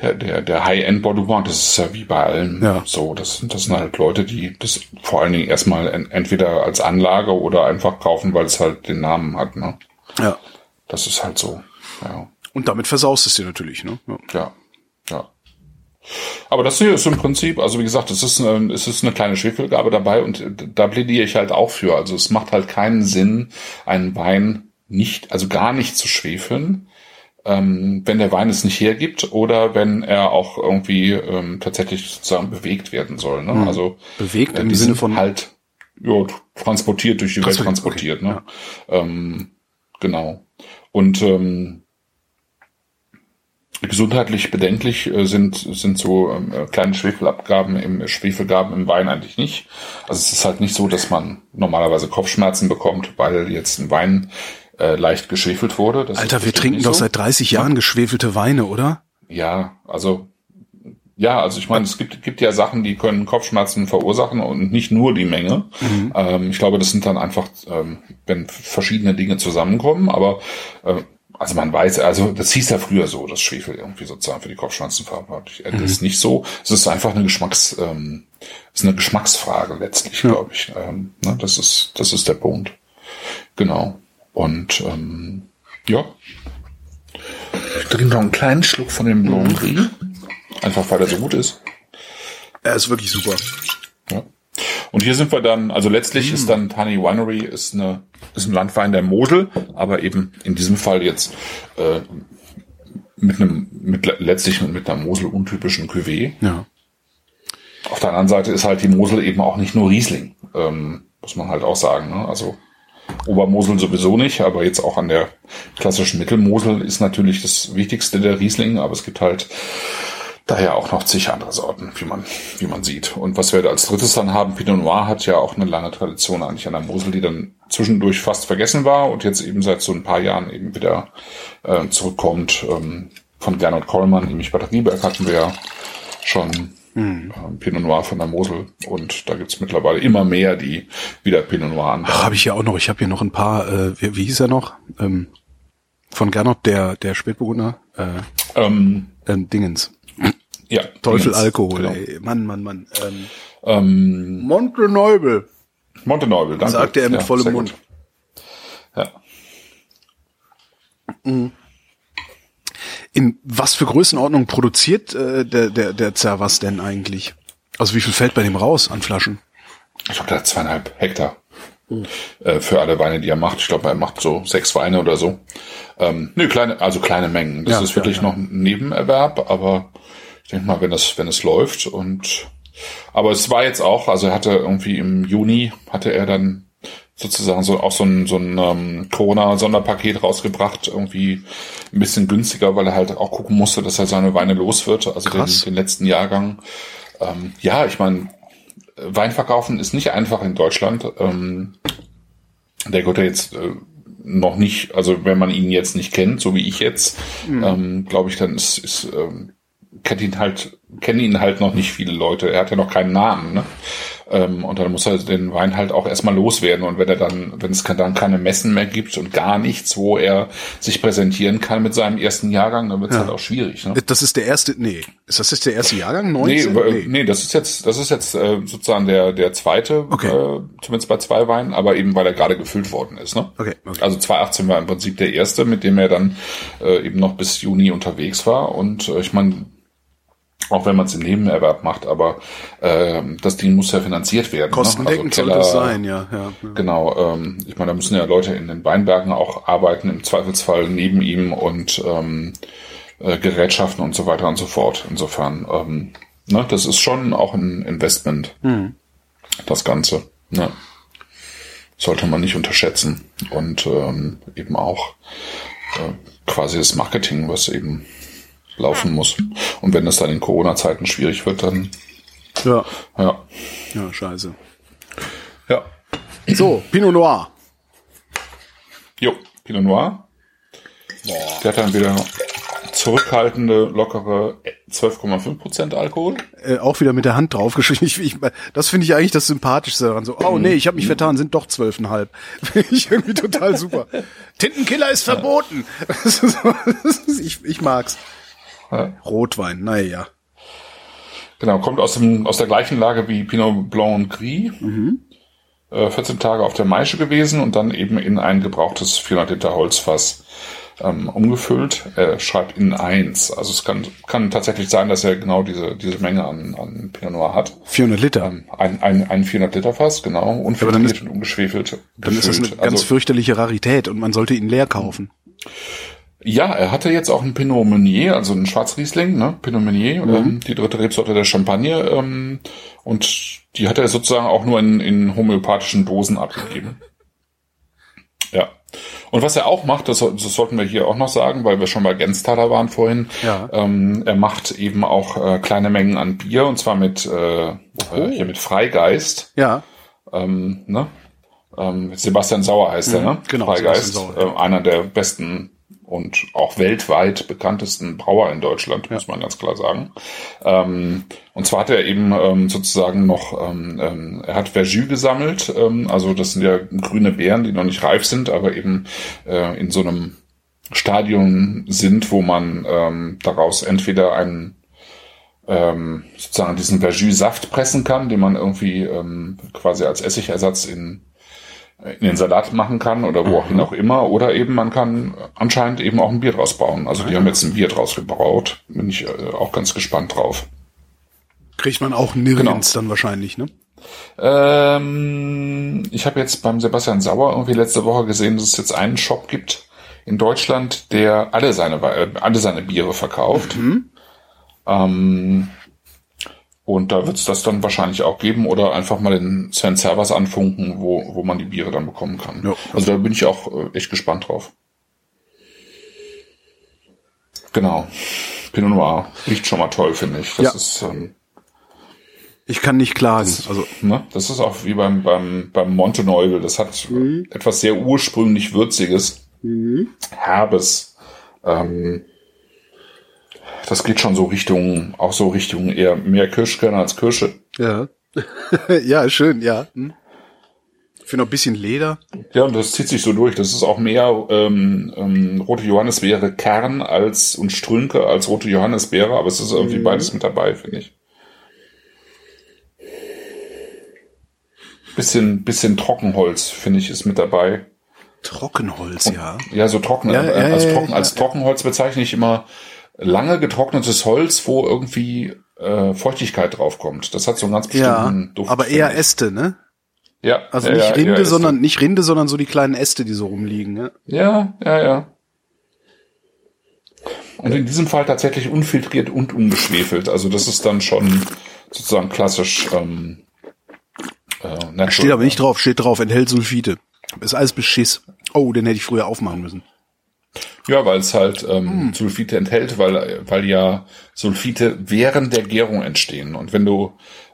der, der, der High-End-Bordeaux-Markt, das ist ja wie bei allen ja. so. Das, das sind halt Leute, die das vor allen Dingen erstmal entweder als Anlage oder einfach kaufen, weil es halt den Namen hat. Ne? Ja. Das ist halt so. Ja. Und damit versaust es dir natürlich. Ne? Ja. ja. Aber das hier ist im Prinzip, also wie gesagt, es ist, eine, es ist eine kleine Schwefelgabe dabei und da plädiere ich halt auch für. Also es macht halt keinen Sinn, einen Wein nicht, also gar nicht zu schwefeln, ähm, wenn der Wein es nicht hergibt oder wenn er auch irgendwie ähm, tatsächlich sozusagen bewegt werden soll. Ne? Mhm. Also bewegt äh, im Sinne von halt ja, transportiert durch die Welt transportiert. Okay. Ne? Ja. Ähm, genau. Und ähm, Gesundheitlich bedenklich äh, sind, sind so ähm, äh, kleine Schwefelabgaben im Schwefelgaben im Wein eigentlich nicht. Also es ist halt nicht so, dass man normalerweise Kopfschmerzen bekommt, weil jetzt ein Wein äh, leicht geschwefelt wurde. Das Alter, wir trinken doch so. seit 30 Jahren geschwefelte Weine, oder? Ja, also ja, also ich meine, es gibt, gibt ja Sachen, die können Kopfschmerzen verursachen und nicht nur die Menge. Mhm. Ähm, ich glaube, das sind dann einfach, ähm, wenn verschiedene Dinge zusammenkommen, aber äh, also man weiß, also das hieß ja früher so, dass Schwefel irgendwie sozusagen für die Kopfschmerzen verantwortlich ist. Mhm. Das ist nicht so. Es ist einfach eine Geschmacks, ähm, ist eine Geschmacksfrage letztlich, ja. glaube ich. Ähm, ne, das ist, das ist der Punkt. Genau. Und ähm, ja. Ich trinke noch einen kleinen Schluck von dem Blanc Gris. Einfach weil er so gut ist. Er ist wirklich super. Ja. Und hier sind wir dann, also letztlich mm. ist dann Tiny Winery ist eine ist ein Landwein der Mosel, aber eben in diesem Fall jetzt äh, mit einem mit letztlich mit einer Mosel untypischen Cuvée. Ja. Auf der anderen Seite ist halt die Mosel eben auch nicht nur Riesling, ähm, muss man halt auch sagen. Ne? Also Obermosel sowieso nicht, aber jetzt auch an der klassischen Mittelmosel ist natürlich das Wichtigste der Riesling, aber es gibt halt Daher auch noch zig andere Sorten, wie man, wie man sieht. Und was wir als drittes dann haben, Pinot Noir hat ja auch eine lange Tradition eigentlich an der Mosel, die dann zwischendurch fast vergessen war und jetzt eben seit so ein paar Jahren eben wieder äh, zurückkommt. Ähm, von Gernot Kollmann, nämlich bei der Rieberg hatten wir ja schon hm. ähm, Pinot Noir von der Mosel und da gibt's mittlerweile immer mehr, die wieder Pinot Noir anbauen. Ach, habe ich ja auch noch. Ich habe hier noch ein paar, äh, wie, wie hieß er noch? Ähm, von Gernot, der, der Spätburgunder. Äh, ähm, ähm, Dingens. Ja. Teufel Alkohol, genau. ey. Mann, Mann, Mann. Ähm, ähm, Monteneubel. Monteneubel, danke. Sagte er mit ja, vollem Mund. Ja. Mhm. In was für Größenordnung produziert äh, der, der, der Zervas denn eigentlich? Also wie viel fällt bei dem raus an Flaschen? Ich glaube, der hat zweieinhalb Hektar. Mhm. Äh, für alle Weine, die er macht. Ich glaube, er macht so sechs Weine oder so. Ähm, nö, kleine, also kleine Mengen. Das ja, ist wirklich ja, ja. noch ein Nebenerwerb, aber ich denke mal, wenn es, wenn es läuft und aber es war jetzt auch, also er hatte irgendwie im Juni hatte er dann sozusagen so auch so ein, so ein ähm, Corona-Sonderpaket rausgebracht, irgendwie ein bisschen günstiger, weil er halt auch gucken musste, dass er seine Weine los wird, also den, den, letzten Jahrgang. Ähm, ja, ich meine, Wein verkaufen ist nicht einfach in Deutschland. Ähm, der gehört ja jetzt äh, noch nicht, also wenn man ihn jetzt nicht kennt, so wie ich jetzt, mhm. ähm, glaube ich, dann ist, ist ähm, kennt ihn halt, kennen ihn halt noch nicht viele Leute. Er hat ja noch keinen Namen, ne? Ähm, und dann muss er den Wein halt auch erstmal loswerden. Und wenn er dann, wenn es dann keine Messen mehr gibt und gar nichts, wo er sich präsentieren kann mit seinem ersten Jahrgang, dann wird es ja. halt auch schwierig. Ne? Das ist der erste, nee, ist das jetzt der erste Jahrgang? 19? Nee, nee, nee, das ist jetzt, das ist jetzt äh, sozusagen der der zweite, okay. äh, zumindest bei zwei Weinen, aber eben weil er gerade gefüllt worden ist. Ne? Okay, okay. Also 2018 war im Prinzip der erste, mit dem er dann äh, eben noch bis Juni unterwegs war. Und äh, ich meine, auch wenn man es im Nebenerwerb macht, aber äh, das Ding muss ja finanziert werden. Kostendeckend ne? also Keller, sollte es sein, ja. ja, ja. Genau, ähm, ich meine, da müssen ja Leute in den Weinbergen auch arbeiten, im Zweifelsfall neben ihm und ähm, äh, Gerätschaften und so weiter und so fort. Insofern, ähm, ne, das ist schon auch ein Investment, hm. das Ganze. Ne? sollte man nicht unterschätzen. Und ähm, eben auch äh, quasi das Marketing, was eben laufen muss. Und wenn das dann in Corona-Zeiten schwierig wird, dann Ja. ja. Ja, scheiße. Ja. So, Pinot Noir. Jo, Pinot Noir. Der hat dann wieder zurückhaltende, lockere 12,5% Alkohol. Äh, auch wieder mit der Hand draufgeschrieben. Ich, ich, das finde ich eigentlich das Sympathischste daran. So, oh nee, ich habe mich vertan, sind doch zwölfeinhalb. [laughs] Finde ich irgendwie total super. [laughs] Tintenkiller ist verboten. [laughs] Ich, ich mag's. Ja. Rotwein, naja. Genau, kommt aus, dem, aus der gleichen Lage wie Pinot Blanc Gris. Äh, 14 Tage auf der Maische gewesen und dann eben in ein gebrauchtes 400 Liter Holzfass ähm, umgefüllt. Er schreibt in eins. Also es kann, kann tatsächlich sein, dass er genau diese, diese Menge an, an Pinot Noir hat. 400 Liter. Ähm, ein, ein, ein 400 Liter Fass, genau, unfiltriert ist- und ungeschwefelt. Dann ist das eine gefüllt. ganz also, fürchterliche Rarität und man sollte ihn leer kaufen. Ja, er hatte jetzt auch einen Pinot Meunier, also einen Schwarzriesling, ne? Pinot Meunier, ähm, die dritte Rebsorte der Champagne. Ähm, und die hat er sozusagen auch nur in, in homöopathischen Dosen abgegeben. [laughs] Ja. Und was er auch macht, das, das sollten wir hier auch noch sagen, weil wir schon bei Gensthaler waren vorhin. Ja. Ähm, er macht eben auch äh, kleine Mengen an Bier und zwar mit äh, äh, hier mit Freigeist. Ja, Ähm, ne? ähm, Sebastian Sauer heißt er, ne? genau, Freigeist, Sauer, äh, einer der besten und auch weltweit bekanntesten Brauer in Deutschland, muss man ganz klar sagen. Ähm, und zwar hat er eben ähm, sozusagen noch, ähm, ähm, er hat Verjus gesammelt, ähm, also das sind ja grüne Beeren, die noch nicht reif sind, aber eben äh, in so einem Stadium sind, wo man ähm, daraus entweder einen sozusagen diesen Verjus-Saft pressen kann, den man irgendwie quasi als Essigersatz in, in den Salat machen kann oder wo auch hin auch immer. Oder eben man kann anscheinend eben auch ein Bier draus bauen. Also die haben jetzt ein Bier draus gebraut. Bin ich äh, auch ganz gespannt drauf. kriegt man auch nirgends Genau. dann wahrscheinlich, ne? Ähm, ich habe jetzt beim Sebastian Sauer irgendwie letzte Woche gesehen, dass es jetzt einen Shop gibt in Deutschland, der alle seine, äh, alle seine Biere verkauft. Ähm, und da wird es das dann wahrscheinlich auch geben oder einfach mal den Sven Servers anfunken, wo, wo man die Biere dann bekommen kann. Ja. Also da bin ich auch äh, echt gespannt drauf. Genau. Pinot Noir riecht schon mal toll, finde ich. Das Ja. ist ähm, Ich kann nicht klagen. Also Ne? Das ist auch wie beim, beim, beim Monte Neubel. Das hat Mhm. etwas sehr ursprünglich Würziges, Herbes. Ähm, das geht schon so Richtung, auch so Richtung eher mehr Kirschkerne als Kirsche. ja, [laughs] ja, schön, ja. Hm. Ich finde noch ein bisschen Leder. Ja, und das zieht sich so durch. Das ist auch mehr ähm, ähm, rote Johannisbeere Kern als und Strünke als rote Johannisbeere, aber es ist Mhm. irgendwie beides mit dabei, finde ich. Bisschen, bisschen Trockenholz, finde ich, ist mit dabei. Trockenholz, ja. Ja, so trocken. Ja, äh, ja, als, ja, trocken als Trockenholz bezeichne ich immer lange getrocknetes Holz, wo irgendwie äh, Feuchtigkeit draufkommt. Das hat so einen ganz Ja, bestimmten Duft. aber eher. Äste, ne? Ja, Also ja, nicht ja, Rinde, sondern nicht Rinde, sondern so die kleinen Äste, die so rumliegen. Ja? Ja, ja, ja. Und in diesem Fall tatsächlich unfiltriert und ungeschwefelt. Also das ist dann schon sozusagen klassisch. Ähm, äh. Steht aber nicht drauf, steht drauf, enthält Sulfite. Ist alles Beschiss. Oh, den hätte ich früher aufmachen müssen. Ja, weil es halt Hm. ähm, Sulfite enthält, weil, weil ja Sulfite während der Gärung entstehen. Und wenn du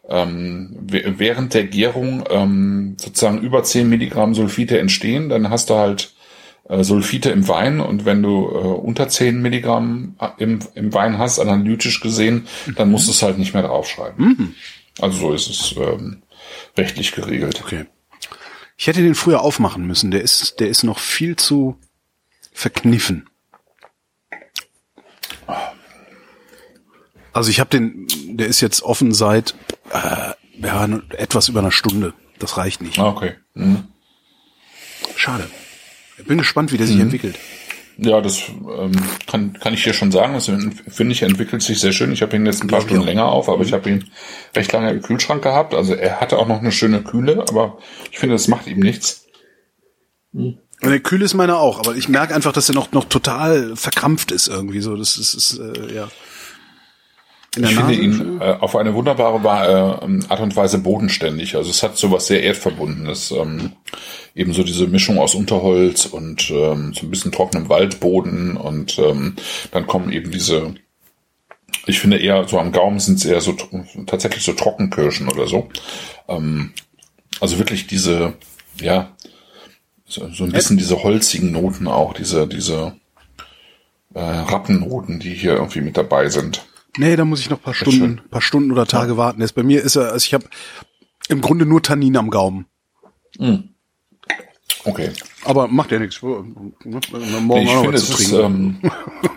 ähm, während der Gärung ähm, sozusagen über 10 Milligramm Sulfite entstehen, dann hast du halt äh, Sulfite im Wein und wenn du äh, unter 10 Milligramm im, im Wein hast, analytisch gesehen, dann musst du es halt nicht mehr draufschreiben. Also so ist es ähm, rechtlich geregelt. Okay. Ich hätte den früher aufmachen müssen. Der ist, der ist noch viel zu verkniffen. Also ich habe den, der ist jetzt offen seit äh, ja, etwas über einer Stunde. Das reicht nicht. Ah, Okay. Mhm. Schade. Ich bin gespannt, wie der sich entwickelt. Ja, das ähm, kann, kann ich hier schon sagen. Das finde ich, entwickelt sich sehr schön. Ich habe ihn jetzt ein paar Ja, Stunden ja. länger auf, aber ich habe ihn recht lange im Kühlschrank gehabt. Also er hatte auch noch eine schöne Kühle, aber ich finde, das macht ihm nichts. Und der kühl ist meiner auch, aber ich merke einfach, dass er noch noch total verkrampft ist irgendwie so. Das ist, ist äh, ja. Ich finde Nase? ihn äh, auf eine wunderbare äh, Art und Weise bodenständig. Also es hat so was sehr Erdverbundenes. Ähm, ebenso diese Mischung aus Unterholz und ähm, so ein bisschen trockenem Waldboden und ähm, dann kommen eben diese, ich finde eher so am Gaumen sind es eher so tatsächlich so Trockenkirschen oder so. Ähm, also wirklich diese, ja, so, so ein bisschen diese holzigen Noten auch, diese, diese äh, Rappennoten, die hier irgendwie mit dabei sind. Nee, da muss ich noch paar schön. Stunden, paar Stunden oder Tage warten. Jetzt bei mir ist er, also ich habe im Grunde nur Tannin am Gaumen. Okay. Aber macht ja nichts. Morgen ich auch noch finde, es ist, ähm,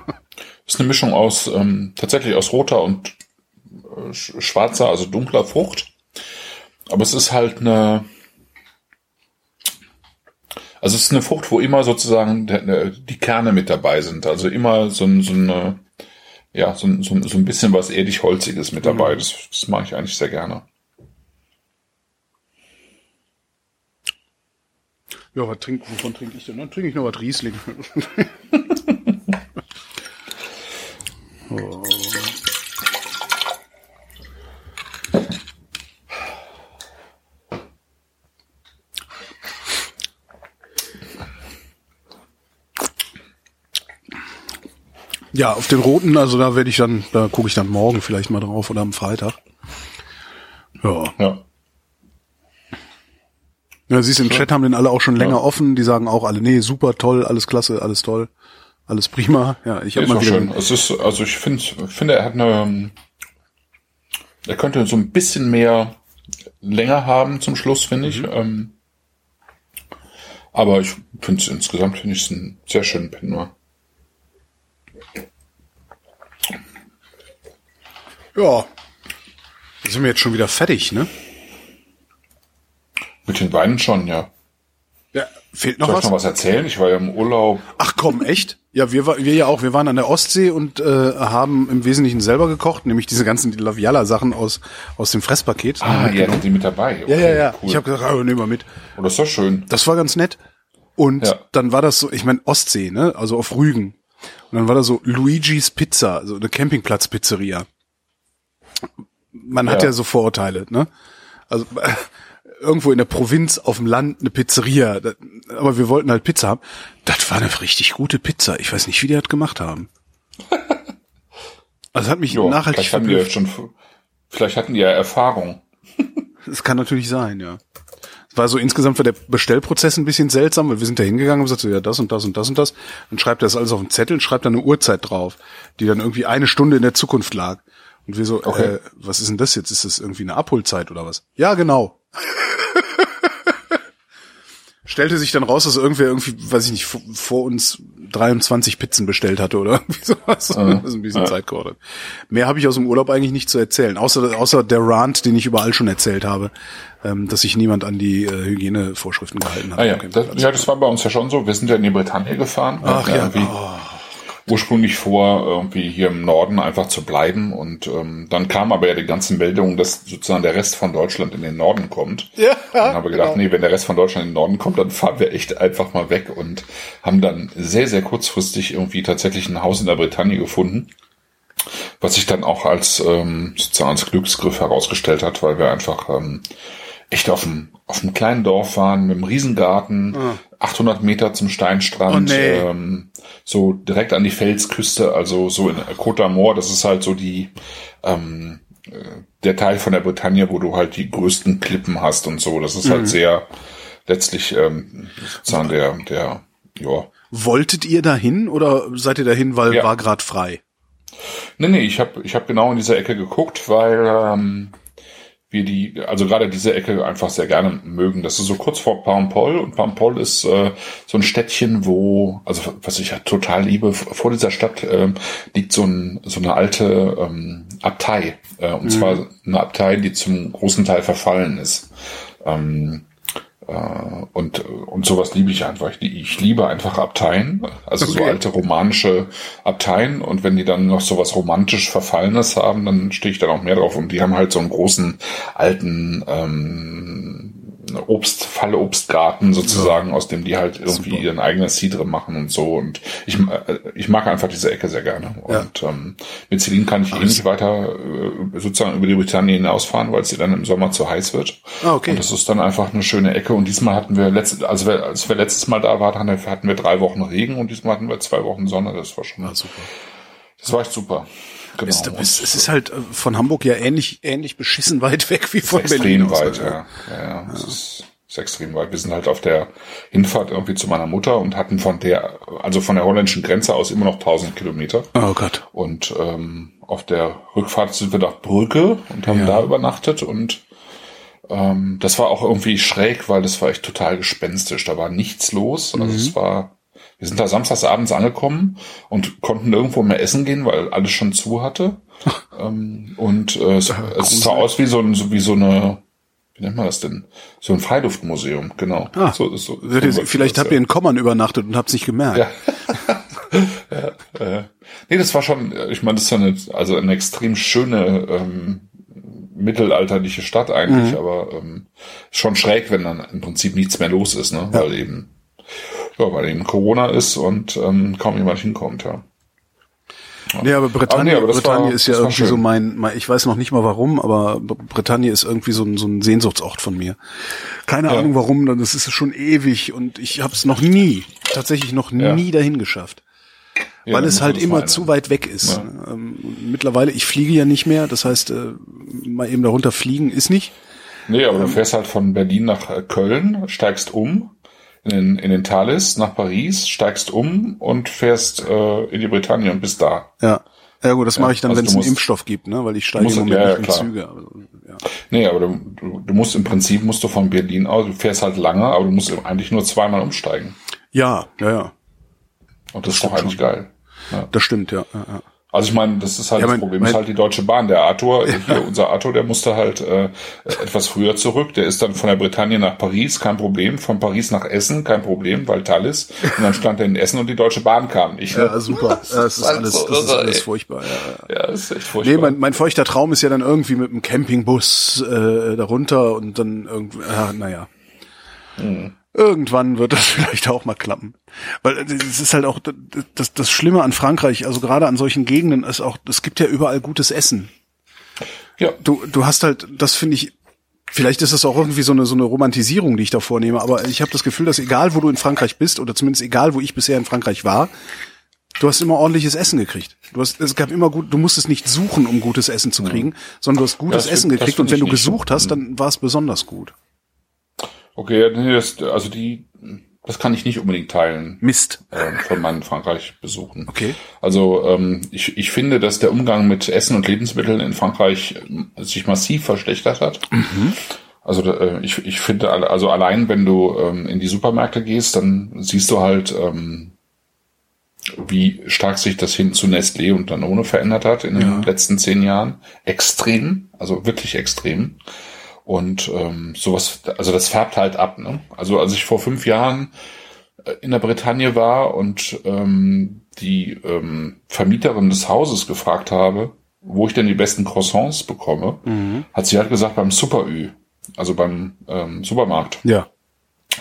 [laughs] ist eine Mischung aus ähm, tatsächlich aus roter und äh, sch- schwarzer, also dunkler Frucht. Aber es ist halt eine, also es ist eine Frucht, wo immer sozusagen die Kerne mit dabei sind. Also immer so, ein- so eine, ja, so, ein- so, ein- bisschen was erdig-holziges mit dabei. Das, das mag ich eigentlich sehr gerne. Ja, was trink, wovon trinke ich denn? Dann trinke ich noch was Riesling. [laughs] oh. Ja, auf den roten, also da werde ich dann, da gucke ich dann morgen vielleicht mal drauf oder am Freitag. Ja. Ja. Ja, siehst du, im Chat haben den alle auch schon länger offen. Die sagen auch alle, nee, super toll, alles klasse, alles toll, alles prima. Ja, ich habe mal wieder. schön. Es ist, also ich finde, finde, er hat eine, er könnte so ein bisschen mehr länger haben zum Schluss, finde ich. Ähm, aber ich finde es insgesamt finde ich es einen sehr schönen Pinot. Noir. Ja. Da sind wir jetzt schon wieder fertig, ne? Mit den Weinen schon, ja. Ja, fehlt noch Soll ich was? noch was erzählen? Ich war ja im Urlaub. Ach komm, echt? Ja, wir, war- wir ja auch. Wir waren an der Ostsee und äh, haben im Wesentlichen selber gekocht, nämlich diese ganzen Laviala-Sachen aus, aus dem Fresspaket. Ah, ihr hattet die mit dabei. ja, ja, ja. Cool. Ich habe gesagt, ah, nehmen wir mit. oh, das ist doch schön. Das war ganz nett. Und Ja. dann war das so, ich meine Ostsee, ne? Also auf Rügen. Und dann war da so Luigi's Pizza, so eine Campingplatz-Pizzeria. Man hat Ja. ja so Vorurteile, ne? Also [laughs] irgendwo in der Provinz, auf dem Land, eine Pizzeria. Da, aber wir wollten halt Pizza haben. Das war eine richtig gute Pizza. Ich weiß nicht, wie die das gemacht haben. [laughs] Also hat mich Jo, nachhaltig vielleicht hatten die ja schon, vielleicht hatten die ja Erfahrung. [laughs] Das kann natürlich sein, ja. Es war so insgesamt war der Bestellprozess ein bisschen seltsam, weil wir sind da hingegangen und gesagt so, ja, das und das und das und das. Dann schreibt er das alles auf den Zettel und schreibt dann eine Uhrzeit drauf, die dann irgendwie eine Stunde in der Zukunft lag. Und wir so, Okay. äh, was ist denn das jetzt? Ist das irgendwie eine Abholzeit oder was? Ja, genau. [laughs] Stellte sich dann raus, dass irgendwer irgendwie, weiß ich nicht, vor, vor uns 23 Pizzen bestellt hatte oder [laughs] irgendwie sowas. Das ist ein bisschen Zeit geworden. Mehr habe ich aus dem Urlaub eigentlich nicht zu erzählen, außer, außer der Rant, den ich überall schon erzählt habe, ähm, dass sich niemand an die äh, Hygienevorschriften gehalten hat. Ah ja, das, ja, das war bei uns ja schon so. Wir sind ja in die Bretagne gefahren. Ach ja, irgendwie ursprünglich vor, irgendwie hier im Norden einfach zu bleiben. Und ähm, dann kam aber ja die ganzen Meldungen, dass sozusagen der Rest von Deutschland in den Norden kommt. Ja, dann haben wir gedacht, genau. nee, wenn der Rest von Deutschland in den Norden kommt, dann fahren wir echt einfach mal weg und haben dann sehr, sehr kurzfristig irgendwie tatsächlich ein Haus in der Bretagne gefunden. Was sich dann auch als ähm, sozusagen als Glücksgriff herausgestellt hat, weil wir einfach ähm, echt auf einem, auf einem kleinen Dorf waren, mit einem Riesengarten, 800 Meter zum Steinstrand, Ah. Oh, nee. ähm, so direkt an die Felsküste, also so in Côte d'Amour, das ist halt so die, ähm, äh, der Teil von der Bretagne, wo du halt die größten Klippen hast und so. Das ist Mhm. halt sehr, letztlich ähm, sozusagen der, der, ja, Wolltet ihr dahin oder seid ihr dahin, weil Ja. war grad frei? Nee, nee, ich habe ich hab genau in dieser Ecke geguckt, weil ähm, wir die, also gerade diese Ecke einfach sehr gerne mögen. Das ist so kurz vor Paimpol und Paimpol ist äh, so ein Städtchen, wo, also was ich ja total liebe, vor dieser Stadt ähm, liegt so, ein, so eine alte ähm, Abtei. Äh, und zwar eine Abtei, die zum großen Teil verfallen ist. Ähm, äh, und, und sowas liebe ich einfach. Ich, ich liebe einfach Abteien, also so Okay. alte romanische Abteien. Und wenn die dann noch sowas romantisch Verfallenes haben, dann stehe ich dann auch mehr drauf. Und die haben halt so einen großen alten ähm, Obst, Fallobstgarten sozusagen, ja. aus dem die halt irgendwie Super. ihren eigenen Cidre machen und so. Und ich, äh, ich mag einfach diese Ecke sehr gerne. Ja. Und ähm, mit Celine kann ich eh nicht weiter äh, sozusagen über die Britannien hinausfahren, weil es ihr dann im Sommer zu heiß wird. Ah, okay. Und das ist dann einfach eine schöne Ecke. Und diesmal hatten wir letzte, also wir, als wir letztes Mal da waren, hatten wir drei Wochen Regen und diesmal hatten wir zwei Wochen Sonne. Das war schon. Ja, super. Das war echt super. Genau. Es, es, es ist halt äh, von Hamburg ja ähnlich, ähnlich beschissen weit weg wie von extrem Berlin. Extrem weit, ja. Ja, ja. ja. Es ist, ist extrem weit. Wir sind halt auf der Hinfahrt irgendwie zu meiner Mutter und hatten von der, also von der holländischen Grenze aus immer noch 1000 Kilometer. Oh Gott. Und ähm, auf der Rückfahrt sind wir nach Brücke und haben ja. da übernachtet und ähm, das war auch irgendwie schräg, weil das war echt total gespenstisch. Da war nichts los. Also mhm. es war wir sind da samstags abends angekommen und konnten nirgendwo mehr essen gehen, weil alles schon zu hatte. [laughs] ähm, und äh, es, es sah aus wie so, ein, wie so eine, wie nennt man das denn? So ein Freiluftmuseum, genau. Ah, so, so, so vielleicht habt ihr in Kommern übernachtet und habt es nicht gemerkt. Ja. [laughs] ja, äh, nee, das war schon, ich meine, das ist ja eine, also eine extrem schöne ähm, mittelalterliche Stadt eigentlich, mhm. aber ähm, schon schräg, wenn dann im Prinzip nichts mehr los ist, ne? Ja. Weil eben ja, weil eben Corona ist und ähm, kaum jemand hinkommt, ja. Ja. Nee, aber Britannien, aber nee, aber Britannien war, ist ja irgendwie so mein, mein, ich weiß noch nicht mal warum, aber Britannien ist irgendwie so ein, so ein Sehnsuchtsort von mir. Keine ja. Ahnung warum, das ist schon ewig und ich habe es noch nie, tatsächlich noch ja. nie dahin geschafft. Weil es halt immer zu weit weg ist. Ähm, mittlerweile, ich fliege ja nicht mehr, das heißt, äh, mal eben darunter fliegen ist nicht. Nee, aber ähm, du fährst halt von Berlin nach äh, Köln, steigst um, in den, in den Thalys nach Paris, steigst um und fährst äh, in die Bretagne und bist da. Ja. Ja gut, das ja, mache ich dann, also wenn es einen Impfstoff gibt, ne? Weil ich steige musst, im Moment ja, ja, nicht in Züge. Also, ja. Nee, aber du, du, du musst im Prinzip musst du von Berlin aus, du fährst halt lange, aber du musst eigentlich nur zweimal umsteigen. Ja, ja, ja. Und das, das ist doch eigentlich schon. geil. Ja. Das stimmt, ja. ja, ja. Also ich meine, das ist halt ja, das mein, Problem, mein, ist halt die Deutsche Bahn. Der Arthur, ja. [laughs] hier unser Arthur, der musste halt äh, etwas früher zurück. Der ist dann von der Bretagne nach Paris, kein Problem. Von Paris nach Essen, kein Problem, weil Thalys. Und dann stand er in Essen und die Deutsche Bahn kam nicht. Ne? Ja, super. [laughs] Das, das ist alles, so, das ist alles furchtbar. Ja, ja. ja ist echt furchtbar. Nee, mein, mein feuchter Traum ist ja dann irgendwie mit einem Campingbus äh, darunter und dann irgendwie, ja, naja. Mhm. Irgendwann wird das [laughs] vielleicht auch mal klappen. Weil es ist halt auch das, das Schlimme an Frankreich, also gerade an solchen Gegenden ist auch, es gibt ja überall gutes Essen. Ja. Du, du hast halt, das finde ich, vielleicht ist das auch irgendwie so eine, so eine Romantisierung, die ich da vornehme, aber ich habe das Gefühl, dass egal wo du in Frankreich bist, oder zumindest egal wo ich bisher in Frankreich war, du hast immer ordentliches Essen gekriegt. Du hast, es gab immer gut, du musstest nicht suchen, um gutes Essen zu kriegen, ja. sondern du hast gutes ja, Essen gekriegt und wenn du gesucht hast, dann war es besonders gut. Okay, das, also die, das kann ich nicht unbedingt teilen. Mist. Äh, von meinen Frankreich-Besuchen. Okay. Also ähm, ich, ich finde, dass der Umgang mit Essen und Lebensmitteln in Frankreich äh, sich massiv verschlechtert hat. Mhm. Also äh, ich, ich finde, also allein wenn du ähm, in die Supermärkte gehst, dann siehst du halt, ähm, wie stark sich das hin zu Nestlé und Danone verändert hat in den letzten zehn Jahren. Extrem, also wirklich extrem. Und ähm, sowas, also das färbt halt ab. Ne? Also als ich vor fünf Jahren äh, in der Bretagne war und ähm, die ähm, Vermieterin des Hauses gefragt habe, wo ich denn die besten Croissants bekomme, mhm. hat sie halt gesagt beim Super-Ü, also beim ähm, Supermarkt. Ja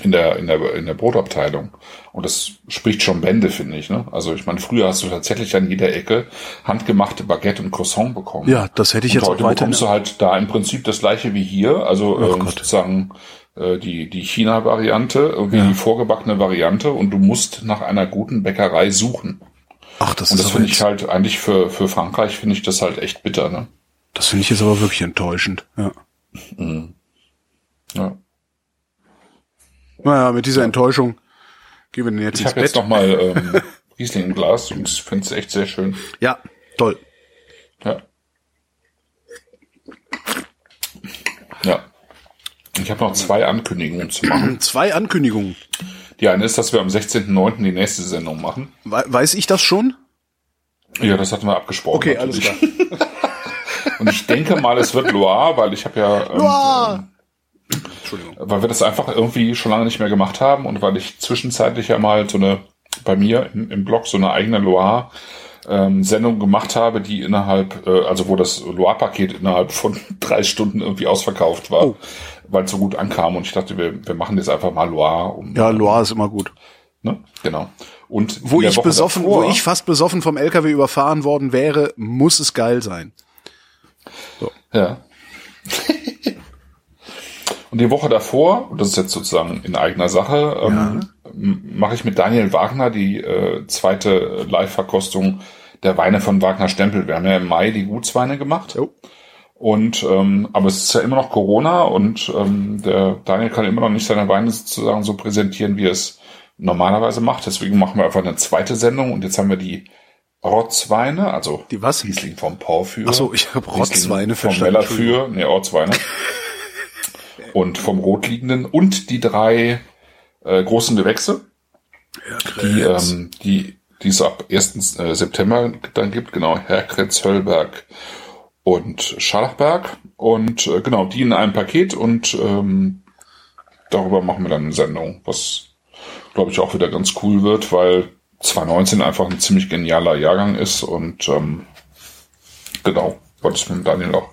in der, in der, in der Brotabteilung. Und das spricht schon Bände, finde ich. Ne? Also ich meine, früher hast du tatsächlich an jeder Ecke handgemachte Baguette und Croissant bekommen. Ja, das hätte ich und jetzt heute auch weiter. bekommst du halt da im Prinzip das gleiche wie hier. Also ähm, sozusagen äh, die, die China-Variante, irgendwie ja. die vorgebackene Variante und du musst nach einer guten Bäckerei suchen. Ach, das und das finde ich halt eigentlich für, für Frankreich finde ich das halt echt bitter, ne? Das finde ich jetzt aber wirklich enttäuschend, ja. Mhm. Ja. Naja, mit dieser Enttäuschung gehen wir denn jetzt ich ins Bett. Ich habe jetzt nochmal ähm, [laughs] Riesling im Glas und ich finde es echt sehr schön. Ja, toll. Ja. Ja. Ich habe noch zwei Ankündigungen zu machen. [clears throat] Zwei Ankündigungen. Die eine ist, dass wir am 16.09. die nächste Sendung machen. Weiß ich das schon? Ja, das hatten wir abgesprochen. Okay, natürlich. alles klar. [laughs] Und ich denke mal, es wird Loire, weil ich habe ja ähm, Loire! Entschuldigung. Weil wir das einfach irgendwie schon lange nicht mehr gemacht haben und weil ich zwischenzeitlich ja mal so eine, bei mir im, im Blog so eine eigene Loire ähm, Sendung gemacht habe, die innerhalb, äh, also wo das Loire-Paket innerhalb von [laughs] drei Stunden irgendwie ausverkauft war. Oh. weil es so gut ankam und ich dachte, wir, wir machen jetzt einfach mal Loire. Um, Ja, Loire ist immer gut. Ne? Genau. Und Wo ich Woche besoffen, davor- wo ich fast besoffen vom LKW überfahren worden wäre, muss es geil sein. Ja. [laughs] und die Woche davor, und das ist jetzt sozusagen in eigener Sache, ähm, m- mache ich mit Daniel Wagner die äh, zweite Live-Verkostung der Weine von Wagner Stempel. Wir haben ja im Mai die Gutsweine gemacht. Jo. Und ähm, aber es ist ja immer noch Corona und ähm, der Daniel kann immer noch nicht seine Weine sozusagen so präsentieren, wie er es normalerweise macht. Deswegen machen wir einfach eine zweite Sendung und jetzt haben wir die Rotzweine, also Die was? Riesling vom Porphyr. Ach so, ich hab Riesling Rotzweine vom verstanden, Mellerführ, nee, Ortsweine. [laughs] und vom Rotliegenden und die drei äh, großen Gewächse, die, ähm, die, die es ab 1. äh, September dann gibt, genau, Herkretz, Höllberg und Scharlachberg. Und äh, genau, die in einem Paket und ähm, darüber machen wir dann eine Sendung, was glaube ich auch wieder ganz cool wird, weil 2019 einfach ein ziemlich genialer Jahrgang ist und ähm, genau, weil es mit Daniel auch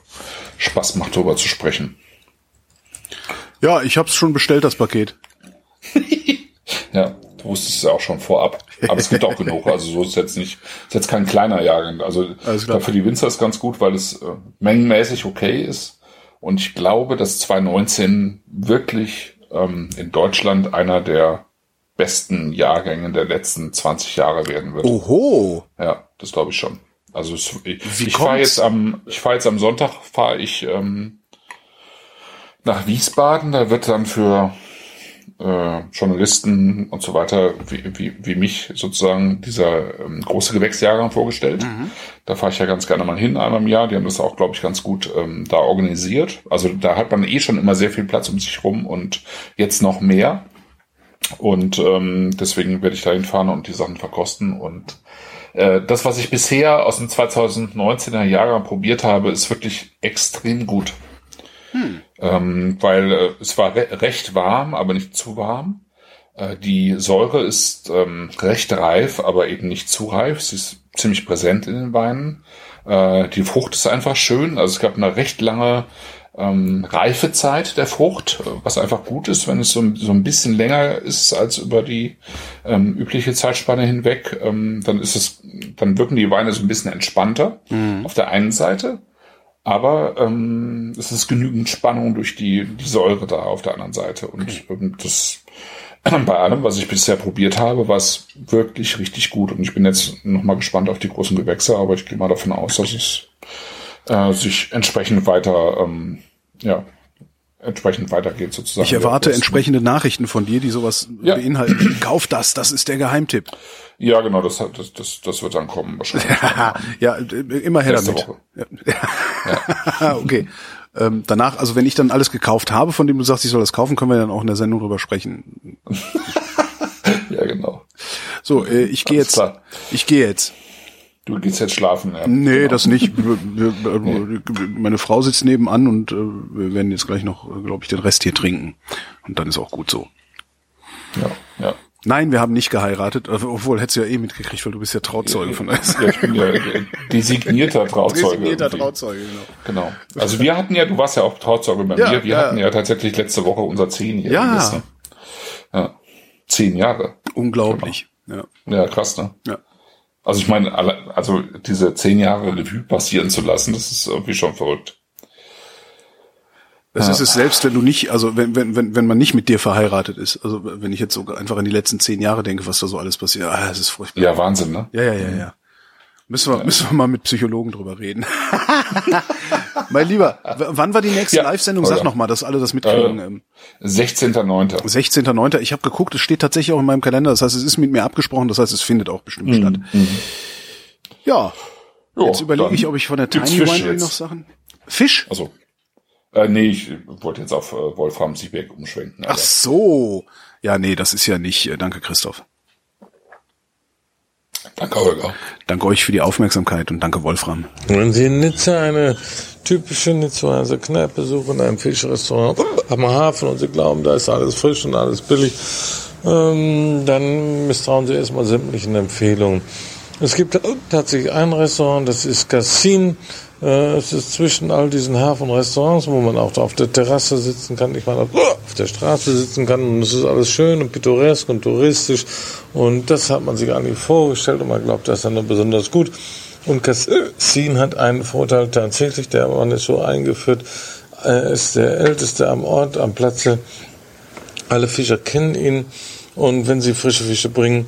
Spaß macht, darüber zu sprechen. Ja, ich hab's schon bestellt, das Paket. [laughs] Ja, du wusstest es ja auch schon vorab. Aber es gibt auch genug. Also so ist jetzt nicht, ist jetzt kein kleiner Jahrgang. Also für die Winzer ist ganz gut, weil es äh, mengenmäßig okay ist. Und ich glaube, dass 2019 wirklich ähm, in Deutschland einer der besten Jahrgänge der letzten 20 Jahre werden wird. Oho. Ja, das glaube ich schon. Also es, ich, ich fahre jetzt am, ich fahre jetzt am Sonntag fahre ich ähm, nach Wiesbaden. Da wird dann für äh, Journalisten und so weiter wie, wie, wie mich sozusagen dieser ähm, große Gewächsjahrgang vorgestellt. Da fahre ich ja ganz gerne mal hin einmal im Jahr. Die haben das auch, glaube ich, ganz gut ähm, da organisiert. Also da hat man eh schon immer sehr viel Platz um sich rum und jetzt noch mehr. Und ähm, deswegen werde ich da hinfahren und die Sachen verkosten. Und äh, das, was ich bisher aus dem 2019er Jahrgang probiert habe, ist wirklich extrem gut. Ähm, weil äh, es war re recht warm, aber nicht zu warm. Äh, die Säure ist ähm, recht reif, aber eben nicht zu reif. Sie ist ziemlich präsent in den Weinen. Äh, die Frucht ist einfach schön. Also es gab eine recht lange ähm, Reifezeit der Frucht, äh, was einfach gut ist, wenn es so, so ein bisschen länger ist als über die ähm, übliche Zeitspanne hinweg, ähm, dann ist es, dann wirken die Weine so ein bisschen entspannter auf der einen Seite, aber ähm, es ist genügend Spannung durch die, die Säure da auf der anderen Seite. Und ähm, das [clears throat] bei allem, was ich bisher probiert habe, war es wirklich richtig gut. Und ich bin jetzt nochmal gespannt auf die großen Gewächse, aber ich gehe mal davon aus, dass es äh, sich entsprechend weiter, ähm, ja, entsprechend weitergeht sozusagen. Ich erwarte entsprechende Nachrichten von dir, die sowas Ja. beinhalten. [clears throat] Kauf das, das ist der Geheimtipp. Ja, genau, das, das, das, das wird dann kommen wahrscheinlich. [laughs] ja, immer her damit. Woche. Ja. [laughs] okay. Ähm, danach, also wenn ich dann alles gekauft habe, von dem du sagst, ich soll das kaufen, können wir dann auch in der Sendung drüber sprechen. [laughs] Ja, genau. So, äh, ich gehe jetzt. klar. Ich gehe jetzt. Du gehst jetzt schlafen, ja. Nee, Genau. das nicht. [laughs] Meine Frau sitzt nebenan und äh, wir werden jetzt gleich noch, glaube ich, den Rest hier trinken. Und dann ist auch gut so. Ja, ja. Nein, wir haben nicht geheiratet, äh, obwohl hättest du ja eh mitgekriegt, weil du bist ja Trauzeuge von uns. Ja, ich bin ja äh, [laughs] designierter Trauzeuge. Designierter irgendwie. Trauzeuge, genau. Genau. Also wir hatten ja, du warst ja auch Trauzeuge bei Ja, mir, wir ja. hatten ja tatsächlich letzte Woche unser Zehnjähriges. Ja. Ne? ja. Zehn Jahre. Unglaublich. Ja. Ja, krass, ne? ja. Also ich meine, also diese zehn Jahre Revue passieren zu lassen, das ist irgendwie schon verrückt. Das ist es selbst, wenn du nicht, also wenn, wenn, wenn, wenn man nicht mit dir verheiratet ist. Also wenn ich jetzt so einfach an die letzten zehn Jahre denke, was da so alles passiert, ah, das ist furchtbar. Ja, Wahnsinn, ne? Ja, ja, ja, ja. Müssen wir, müssen wir mal mit Psychologen drüber reden. [laughs] mein Lieber, wann war die nächste Ja, Live-Sendung? Sag ja. noch mal, dass alle das mitkriegen. Äh, Ähm, 16.09. 16.09. Ich habe geguckt, es steht tatsächlich auch in meinem Kalender. Das heißt, es ist mit mir abgesprochen. Das heißt, es findet auch bestimmt statt. Ja, Jo, jetzt überlege ich, ob ich von der Tiny Winery noch Sachen. Fisch? Also, äh, nee, ich wollte jetzt auf äh, Wolfram Siebeck umschwenken. aber- Ach so. Ja, nee, das ist ja nicht. Äh, danke, Christoph. Danke, Holger. Danke euch für die Aufmerksamkeit und danke, Wolfram. Wenn Sie in Nizza eine typische Nizzaer Kneipe suchen, ein Fischrestaurant am Hafen und Sie glauben, da ist alles frisch und alles billig, ähm, dann misstrauen Sie erstmal sämtlichen Empfehlungen. Es gibt tatsächlich ein Restaurant, das ist Cassin Äh, es ist zwischen all diesen Hafenrestaurants, wo man auch auf der Terrasse sitzen kann, ich meine, auf der Straße sitzen kann. Und es ist alles schön und pittoresk und touristisch. Und das hat man sich eigentlich vorgestellt. Und man glaubt, das ist dann besonders gut. Und Cassin hat einen Vorteil tatsächlich, der Mann ist so eingeführt, er ist der Älteste am Ort, am Platze. Alle Fischer kennen ihn. Und wenn sie frische Fische bringen,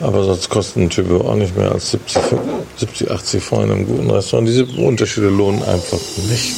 Aber sonst kosten Typo auch nicht mehr als 70, 70 80 Franc in einem guten Restaurant. Diese Unterschiede lohnen einfach nicht.